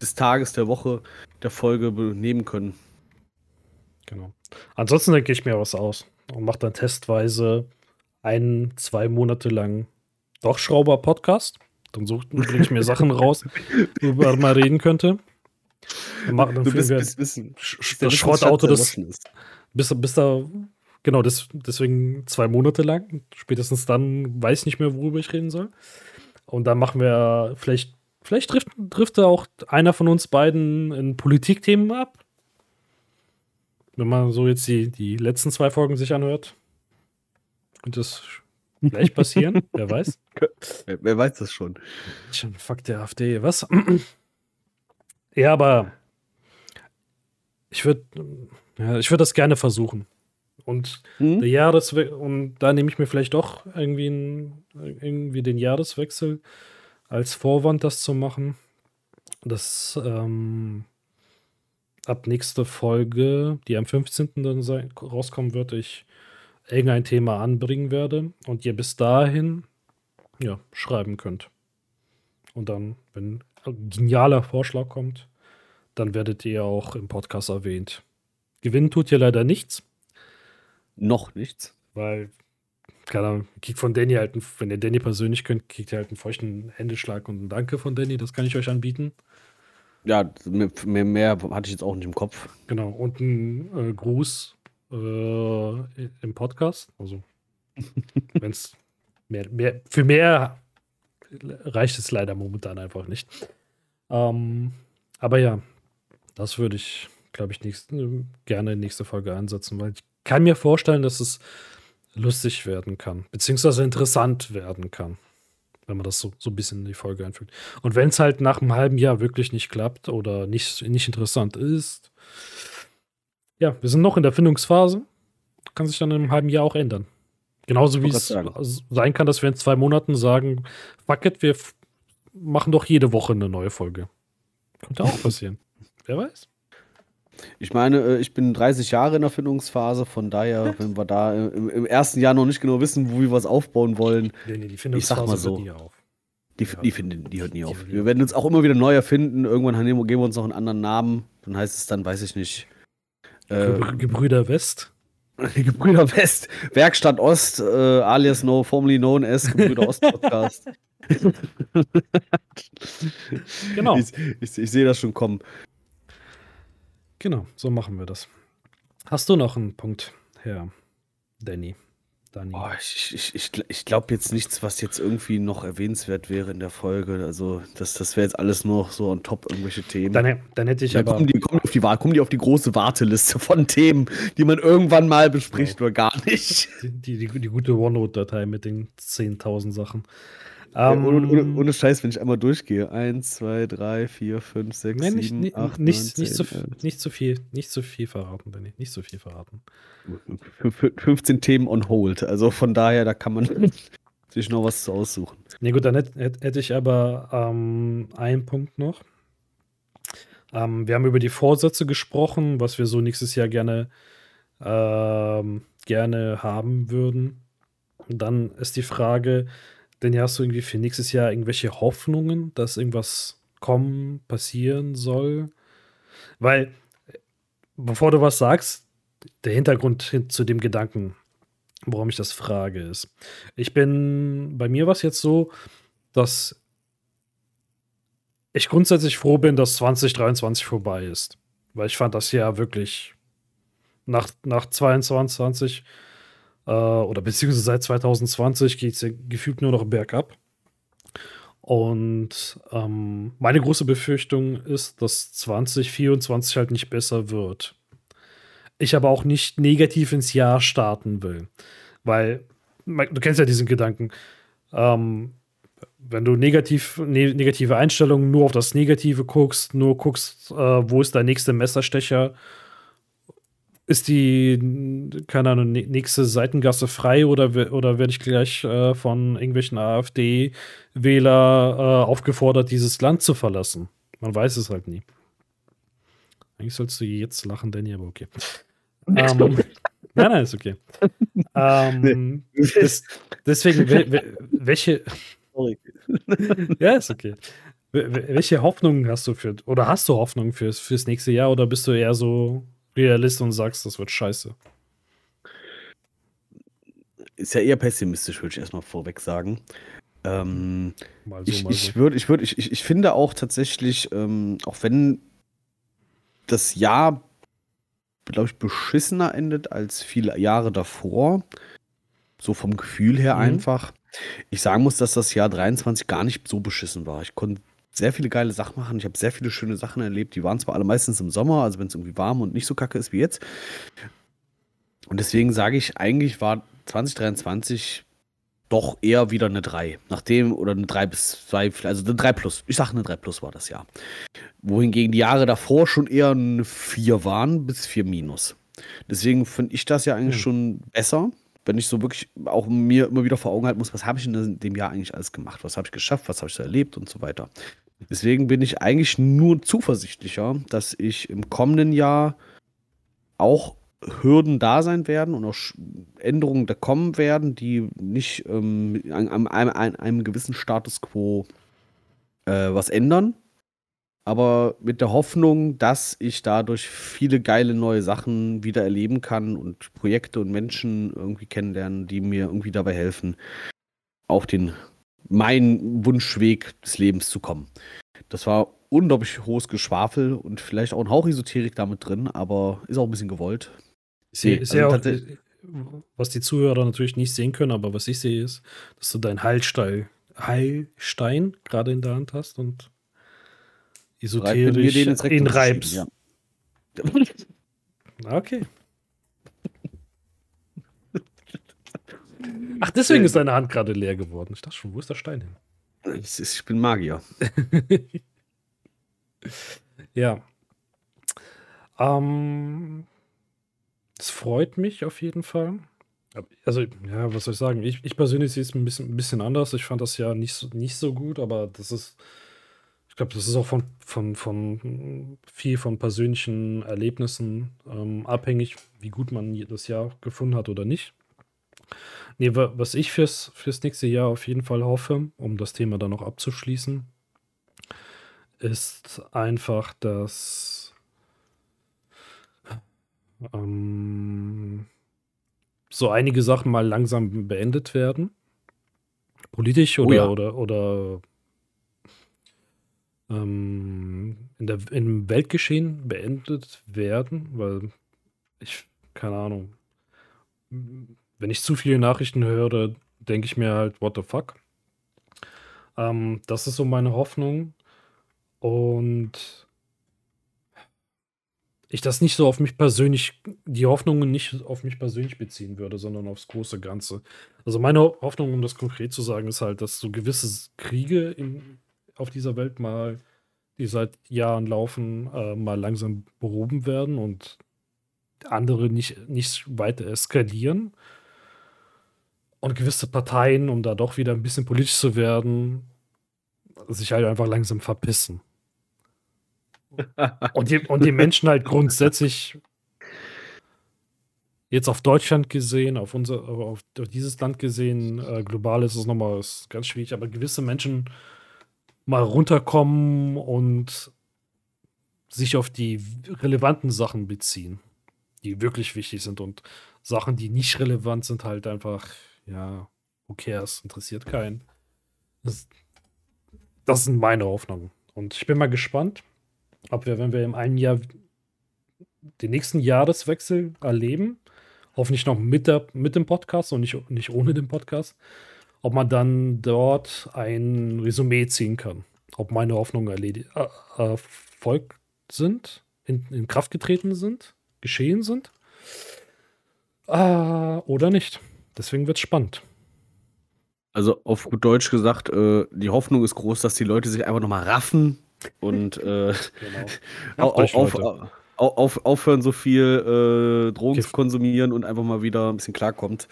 Speaker 2: des Tages, der Woche, der Folge nehmen können.
Speaker 1: Genau. Ansonsten denke ich mir was aus und mache dann testweise ein, zwei Monate lang doch Schrauber-Podcast. Dann bringe ich mir Sachen raus, worüber man reden könnte. Dann machen, dann du bist das Schrottauto des, bis, bis da, genau, das, deswegen zwei Monate lang. Spätestens dann weiß ich nicht mehr, worüber ich reden soll. Und dann machen wir vielleicht, vielleicht trifft, trifft auch einer von uns beiden in Politikthemen ab. Wenn man so jetzt die, die letzten zwei Folgen sich anhört. Könnte das vielleicht passieren, wer weiß.
Speaker 2: Wer, wer weiß das schon.
Speaker 1: Schon fuck der AfD, was? ja, aber ich würde ja, ich würde das gerne versuchen. Und hm? der Jahreswe und da nehme ich mir vielleicht doch irgendwie, ein, irgendwie den Jahreswechsel als Vorwand, das zu machen. Das ähm, ab nächste Folge, die am 15. dann sein, rauskommen wird, ich irgendein Thema anbringen werde und ihr bis dahin ja, schreiben könnt. Und dann, wenn ein genialer Vorschlag kommt, dann werdet ihr auch im Podcast erwähnt. Gewinnen tut hier leider nichts.
Speaker 2: Noch nichts.
Speaker 1: Weil, keine Ahnung, kriegt von Danny halt, einen, wenn ihr Danny persönlich könnt, kriegt ihr halt einen feuchten Händeschlag und ein Danke von Danny. Das kann ich euch anbieten.
Speaker 2: Ja, mehr, mehr hatte ich jetzt auch nicht im Kopf.
Speaker 1: Genau, und ein äh, Gruß äh, im Podcast. Also, wenn es mehr, mehr, für mehr reicht es leider momentan einfach nicht. Ähm, aber ja, das würde ich glaube ich, nächst, gerne nächste Folge einsetzen, weil ich kann mir vorstellen, dass es lustig werden kann, beziehungsweise interessant werden kann, wenn man das so, so ein bisschen in die Folge einfügt. Und wenn es halt nach einem halben Jahr wirklich nicht klappt oder nicht, nicht interessant ist, ja, wir sind noch in der Findungsphase, kann sich dann in einem halben Jahr auch ändern. Genauso wie es sein kann, dass wir in zwei Monaten sagen, fuck it, wir machen doch jede Woche eine neue Folge. Könnte auch passieren. Wer weiß.
Speaker 2: Ich meine, äh, ich bin 30 Jahre in der Findungsphase, von daher, wenn wir da im, im ersten Jahr noch nicht genau wissen, wo wir was aufbauen wollen, nee, nee, die Findungsphase ich sag mal so, hört nie auf. Die, die, finden, die hört nie auf. Wir werden uns auch immer wieder neu erfinden. Irgendwann geben wir uns noch einen anderen Namen. Dann heißt es dann, weiß ich nicht.
Speaker 1: Äh, Gebrüder West.
Speaker 2: Gebrüder West. Werkstatt Ost, äh, alias no, formerly known as Gebrüder Ost Podcast. genau. Ich, ich, ich sehe das schon kommen.
Speaker 1: Genau, so machen wir das. Hast du noch einen Punkt, Herr Danny?
Speaker 2: Danny. Oh, ich ich, ich, ich glaube jetzt nichts, was jetzt irgendwie noch erwähnenswert wäre in der Folge. Also, das, das wäre jetzt alles nur so on top, irgendwelche Themen.
Speaker 1: Dann, dann hätte ich dann
Speaker 2: aber. Kommen die, kommen, die auf die, kommen die auf die große Warteliste von Themen, die man irgendwann mal bespricht, genau. oder gar nicht.
Speaker 1: Die, die, die, die gute OneNote-Datei mit den 10.000 Sachen.
Speaker 2: Ähm, ohne, ohne, ohne, Scheiß, wenn ich einmal durchgehe. Eins, zwei, drei, vier, fünf, sechs, nee, sieben, nicht, acht,
Speaker 1: nicht, neun, nicht, 10, so, nicht so viel, nicht so viel verraten, Benny. Nicht so viel verraten.
Speaker 2: 15 Themen on hold. Also von daher, da kann man sich noch was zu aussuchen.
Speaker 1: Nee, gut, dann hätte, hätte ich aber ähm, einen Punkt noch. Ähm, wir haben über die Vorsätze gesprochen, was wir so nächstes Jahr gerne, ähm, gerne haben würden. Und dann ist die Frage, denn ja, hast du irgendwie für nächstes Jahr irgendwelche Hoffnungen, dass irgendwas kommen, passieren soll? Weil, bevor du was sagst, der Hintergrund zu dem Gedanken, warum ich das frage, ist, ich bin, bei mir war es jetzt so, dass ich grundsätzlich froh bin, dass 2023 vorbei ist. Weil ich fand das Jahr wirklich nach, nach 22 äh, oder beziehungsweise seit 2020 geht es ja gefühlt nur noch bergab. Und ähm, meine große Befürchtung ist, dass 2024 halt nicht besser wird. Ich aber auch nicht negativ ins Jahr starten will. Weil, du kennst ja diesen Gedanken, ähm, wenn du negativ, ne, negative Einstellungen nur auf das Negative guckst, nur guckst, äh, wo ist dein nächster Messerstecher ist die, keine Ahnung, nächste Seitengasse frei oder, oder werde ich gleich äh, von irgendwelchen AfD-Wähler äh, aufgefordert, dieses Land zu verlassen? Man weiß es halt nie. Eigentlich sollst du jetzt lachen, Danny, aber okay. Ähm, Nein, nein, ist okay. ähm, das, deswegen, welche. Sorry. ja, ist okay. Welche Hoffnungen hast du für, oder hast du Hoffnungen fürs, fürs nächste Jahr oder bist du eher so Realist und sagst, das wird scheiße?
Speaker 2: Ist ja eher pessimistisch, würde ich erstmal vorweg sagen. Ähm, so, ich, so. ich, würd, ich, würd, ich, ich, ich finde auch tatsächlich, ähm, auch wenn das Jahr, glaube ich, beschissener endet als viele Jahre davor, so vom Gefühl her mhm. einfach, ich sagen muss, dass das Jahr 23 gar nicht so beschissen war. Ich konnte sehr viele geile Sachen machen. Ich habe sehr viele schöne Sachen erlebt. Die waren zwar alle meistens im Sommer, also wenn es irgendwie warm und nicht so kacke ist wie jetzt. Und deswegen sage ich, eigentlich war 2023 doch eher wieder eine 3. Nachdem, oder eine 3 bis 2, also eine 3 plus. Ich sage eine 3 plus war das Jahr. Wohingegen die Jahre davor schon eher eine 4 waren bis 4 minus. Deswegen finde ich das ja eigentlich mhm. schon besser, wenn ich so wirklich auch mir immer wieder vor Augen halten muss, was habe ich in dem Jahr eigentlich alles gemacht, was habe ich geschafft, was habe ich so erlebt und so weiter. Deswegen bin ich eigentlich nur zuversichtlicher, dass ich im kommenden Jahr auch Hürden da sein werden und auch Änderungen da kommen werden, die nicht ähm, an, an, an, einem gewissen Status quo äh, was ändern. Aber mit der Hoffnung, dass ich dadurch viele geile neue Sachen wieder erleben kann und Projekte und Menschen irgendwie kennenlernen, die mir irgendwie dabei helfen, auf den meinen Wunschweg des Lebens zu kommen. Das war unglaublich hohes Geschwafel und vielleicht auch ein Hauch Esoterik damit drin, aber ist auch ein bisschen gewollt.
Speaker 1: Ich sehe, also ja auch, was die Zuhörer natürlich nicht sehen können, aber was ich sehe, ist, dass du deinen Heilstein, Heilstein gerade in der Hand hast und esoterisch ihn reibst. Ja. okay. Ach, deswegen ist deine Hand gerade leer geworden. Ich dachte schon, wo ist der Stein hin?
Speaker 2: Ich, ich bin Magier.
Speaker 1: ja. Ähm, das freut mich auf jeden Fall. Also, ja, was soll ich sagen? Ich, ich persönlich sehe es ein bisschen, ein bisschen anders. Ich fand das ja nicht so, nicht so gut, aber das ist, ich glaube, das ist auch von, von, von viel von persönlichen Erlebnissen ähm, abhängig, wie gut man das Jahr gefunden hat oder nicht. Nee, was ich fürs, fürs nächste Jahr auf jeden Fall hoffe, um das Thema dann noch abzuschließen, ist einfach, dass ähm, so einige Sachen mal langsam beendet werden. Politisch oder, oh ja. oder, oder ähm, in der, im Weltgeschehen beendet werden, weil ich, keine Ahnung, wenn ich zu viele Nachrichten höre, denke ich mir halt, what the fuck. Ähm, das ist so meine Hoffnung. Und ich das nicht so auf mich persönlich, die Hoffnungen nicht auf mich persönlich beziehen würde, sondern aufs große Ganze. Also meine Hoffnung, um das konkret zu sagen, ist halt, dass so gewisse Kriege in, auf dieser Welt mal, die seit Jahren laufen, äh, mal langsam behoben werden und andere nicht, nicht weiter eskalieren. Und gewisse Parteien, um da doch wieder ein bisschen politisch zu werden, sich halt einfach langsam verpissen. Und, die, und die Menschen halt grundsätzlich jetzt auf Deutschland gesehen, auf unser, auf, auf dieses Land gesehen, äh, global ist es nochmal ist ganz schwierig, aber gewisse Menschen mal runterkommen und sich auf die relevanten Sachen beziehen, die wirklich wichtig sind und Sachen, die nicht relevant sind, halt einfach, ja, who cares, interessiert keinen. Das, das sind meine Hoffnungen. Und ich bin mal gespannt, ob wir, wenn wir im einen Jahr den nächsten Jahreswechsel erleben, hoffentlich noch mit, der, mit dem Podcast und nicht, nicht ohne den Podcast, ob man dann dort ein Resümee ziehen kann. Ob meine Hoffnungen äh, erfolgt sind, in, in, Kraft getreten sind, geschehen sind äh, oder nicht. Deswegen wird es spannend.
Speaker 2: Also auf gut Deutsch gesagt, äh, die Hoffnung ist groß, dass die Leute sich einfach nochmal raffen und äh, genau. auf, auf, auf, aufhören, so viel äh, Drogen okay. zu konsumieren und einfach mal wieder ein bisschen klarkommt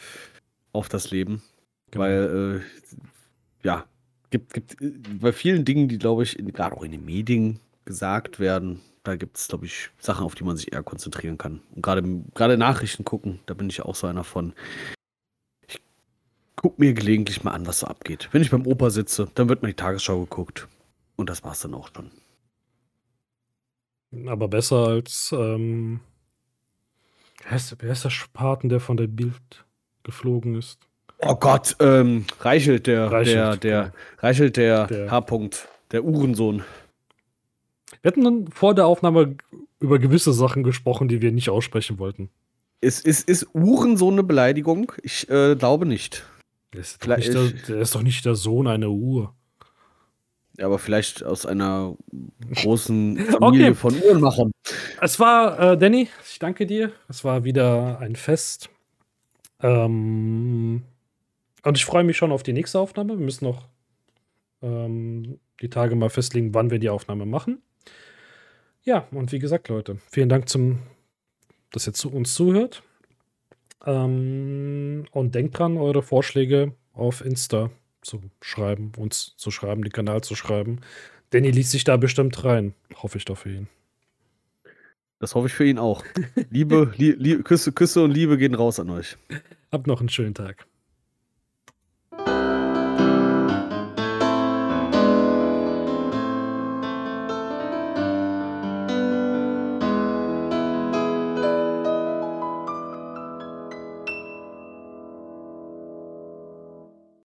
Speaker 2: auf das Leben. Genau. Weil, äh, ja, gibt, gibt bei vielen Dingen, die, glaube ich, gerade auch in den Medien gesagt werden, Da gibt es, glaube ich, Sachen, auf die man sich eher konzentrieren kann. Und gerade Nachrichten gucken, da bin ich auch so einer von. Ich gucke mir gelegentlich mal an, was so abgeht. Wenn ich beim Opa sitze, dann wird mal die Tagesschau geguckt. Und das war's dann auch schon.
Speaker 1: Aber besser als, ähm, wer, ist, wer ist der Spaten, der von der Bild geflogen ist?
Speaker 2: Oh Gott, ähm, Reichelt, der, Reichelt, der, der, Reichelt, der, der H-Punkt, der Uhrensohn.
Speaker 1: Wir hatten dann vor der Aufnahme über gewisse Sachen gesprochen, die wir nicht aussprechen wollten.
Speaker 2: Ist, ist, ist Uhrensohn eine Beleidigung? Ich äh, glaube nicht.
Speaker 1: Der ist, doch nicht der, der ist doch nicht der Sohn einer Uhr.
Speaker 2: Ja, aber vielleicht aus einer großen Familie okay. von Uhrenmachern.
Speaker 1: Es war, äh, Danny, ich danke dir. Es war wieder ein Fest. Ähm, und ich freue mich schon auf die nächste Aufnahme. Wir müssen noch ähm, die Tage mal festlegen, wann wir die Aufnahme machen. Ja, und wie gesagt, Leute, vielen Dank zum, dass ihr zu uns zuhört. Ähm, und denkt dran, eure Vorschläge auf Insta zu schreiben, uns zu schreiben, den Kanal zu schreiben. Danny liest sich da bestimmt rein. Hoffe ich doch für ihn.
Speaker 2: Das hoffe ich für ihn auch. Liebe, li li Küsse, Küsse und Liebe gehen raus an euch.
Speaker 1: Habt noch einen schönen Tag.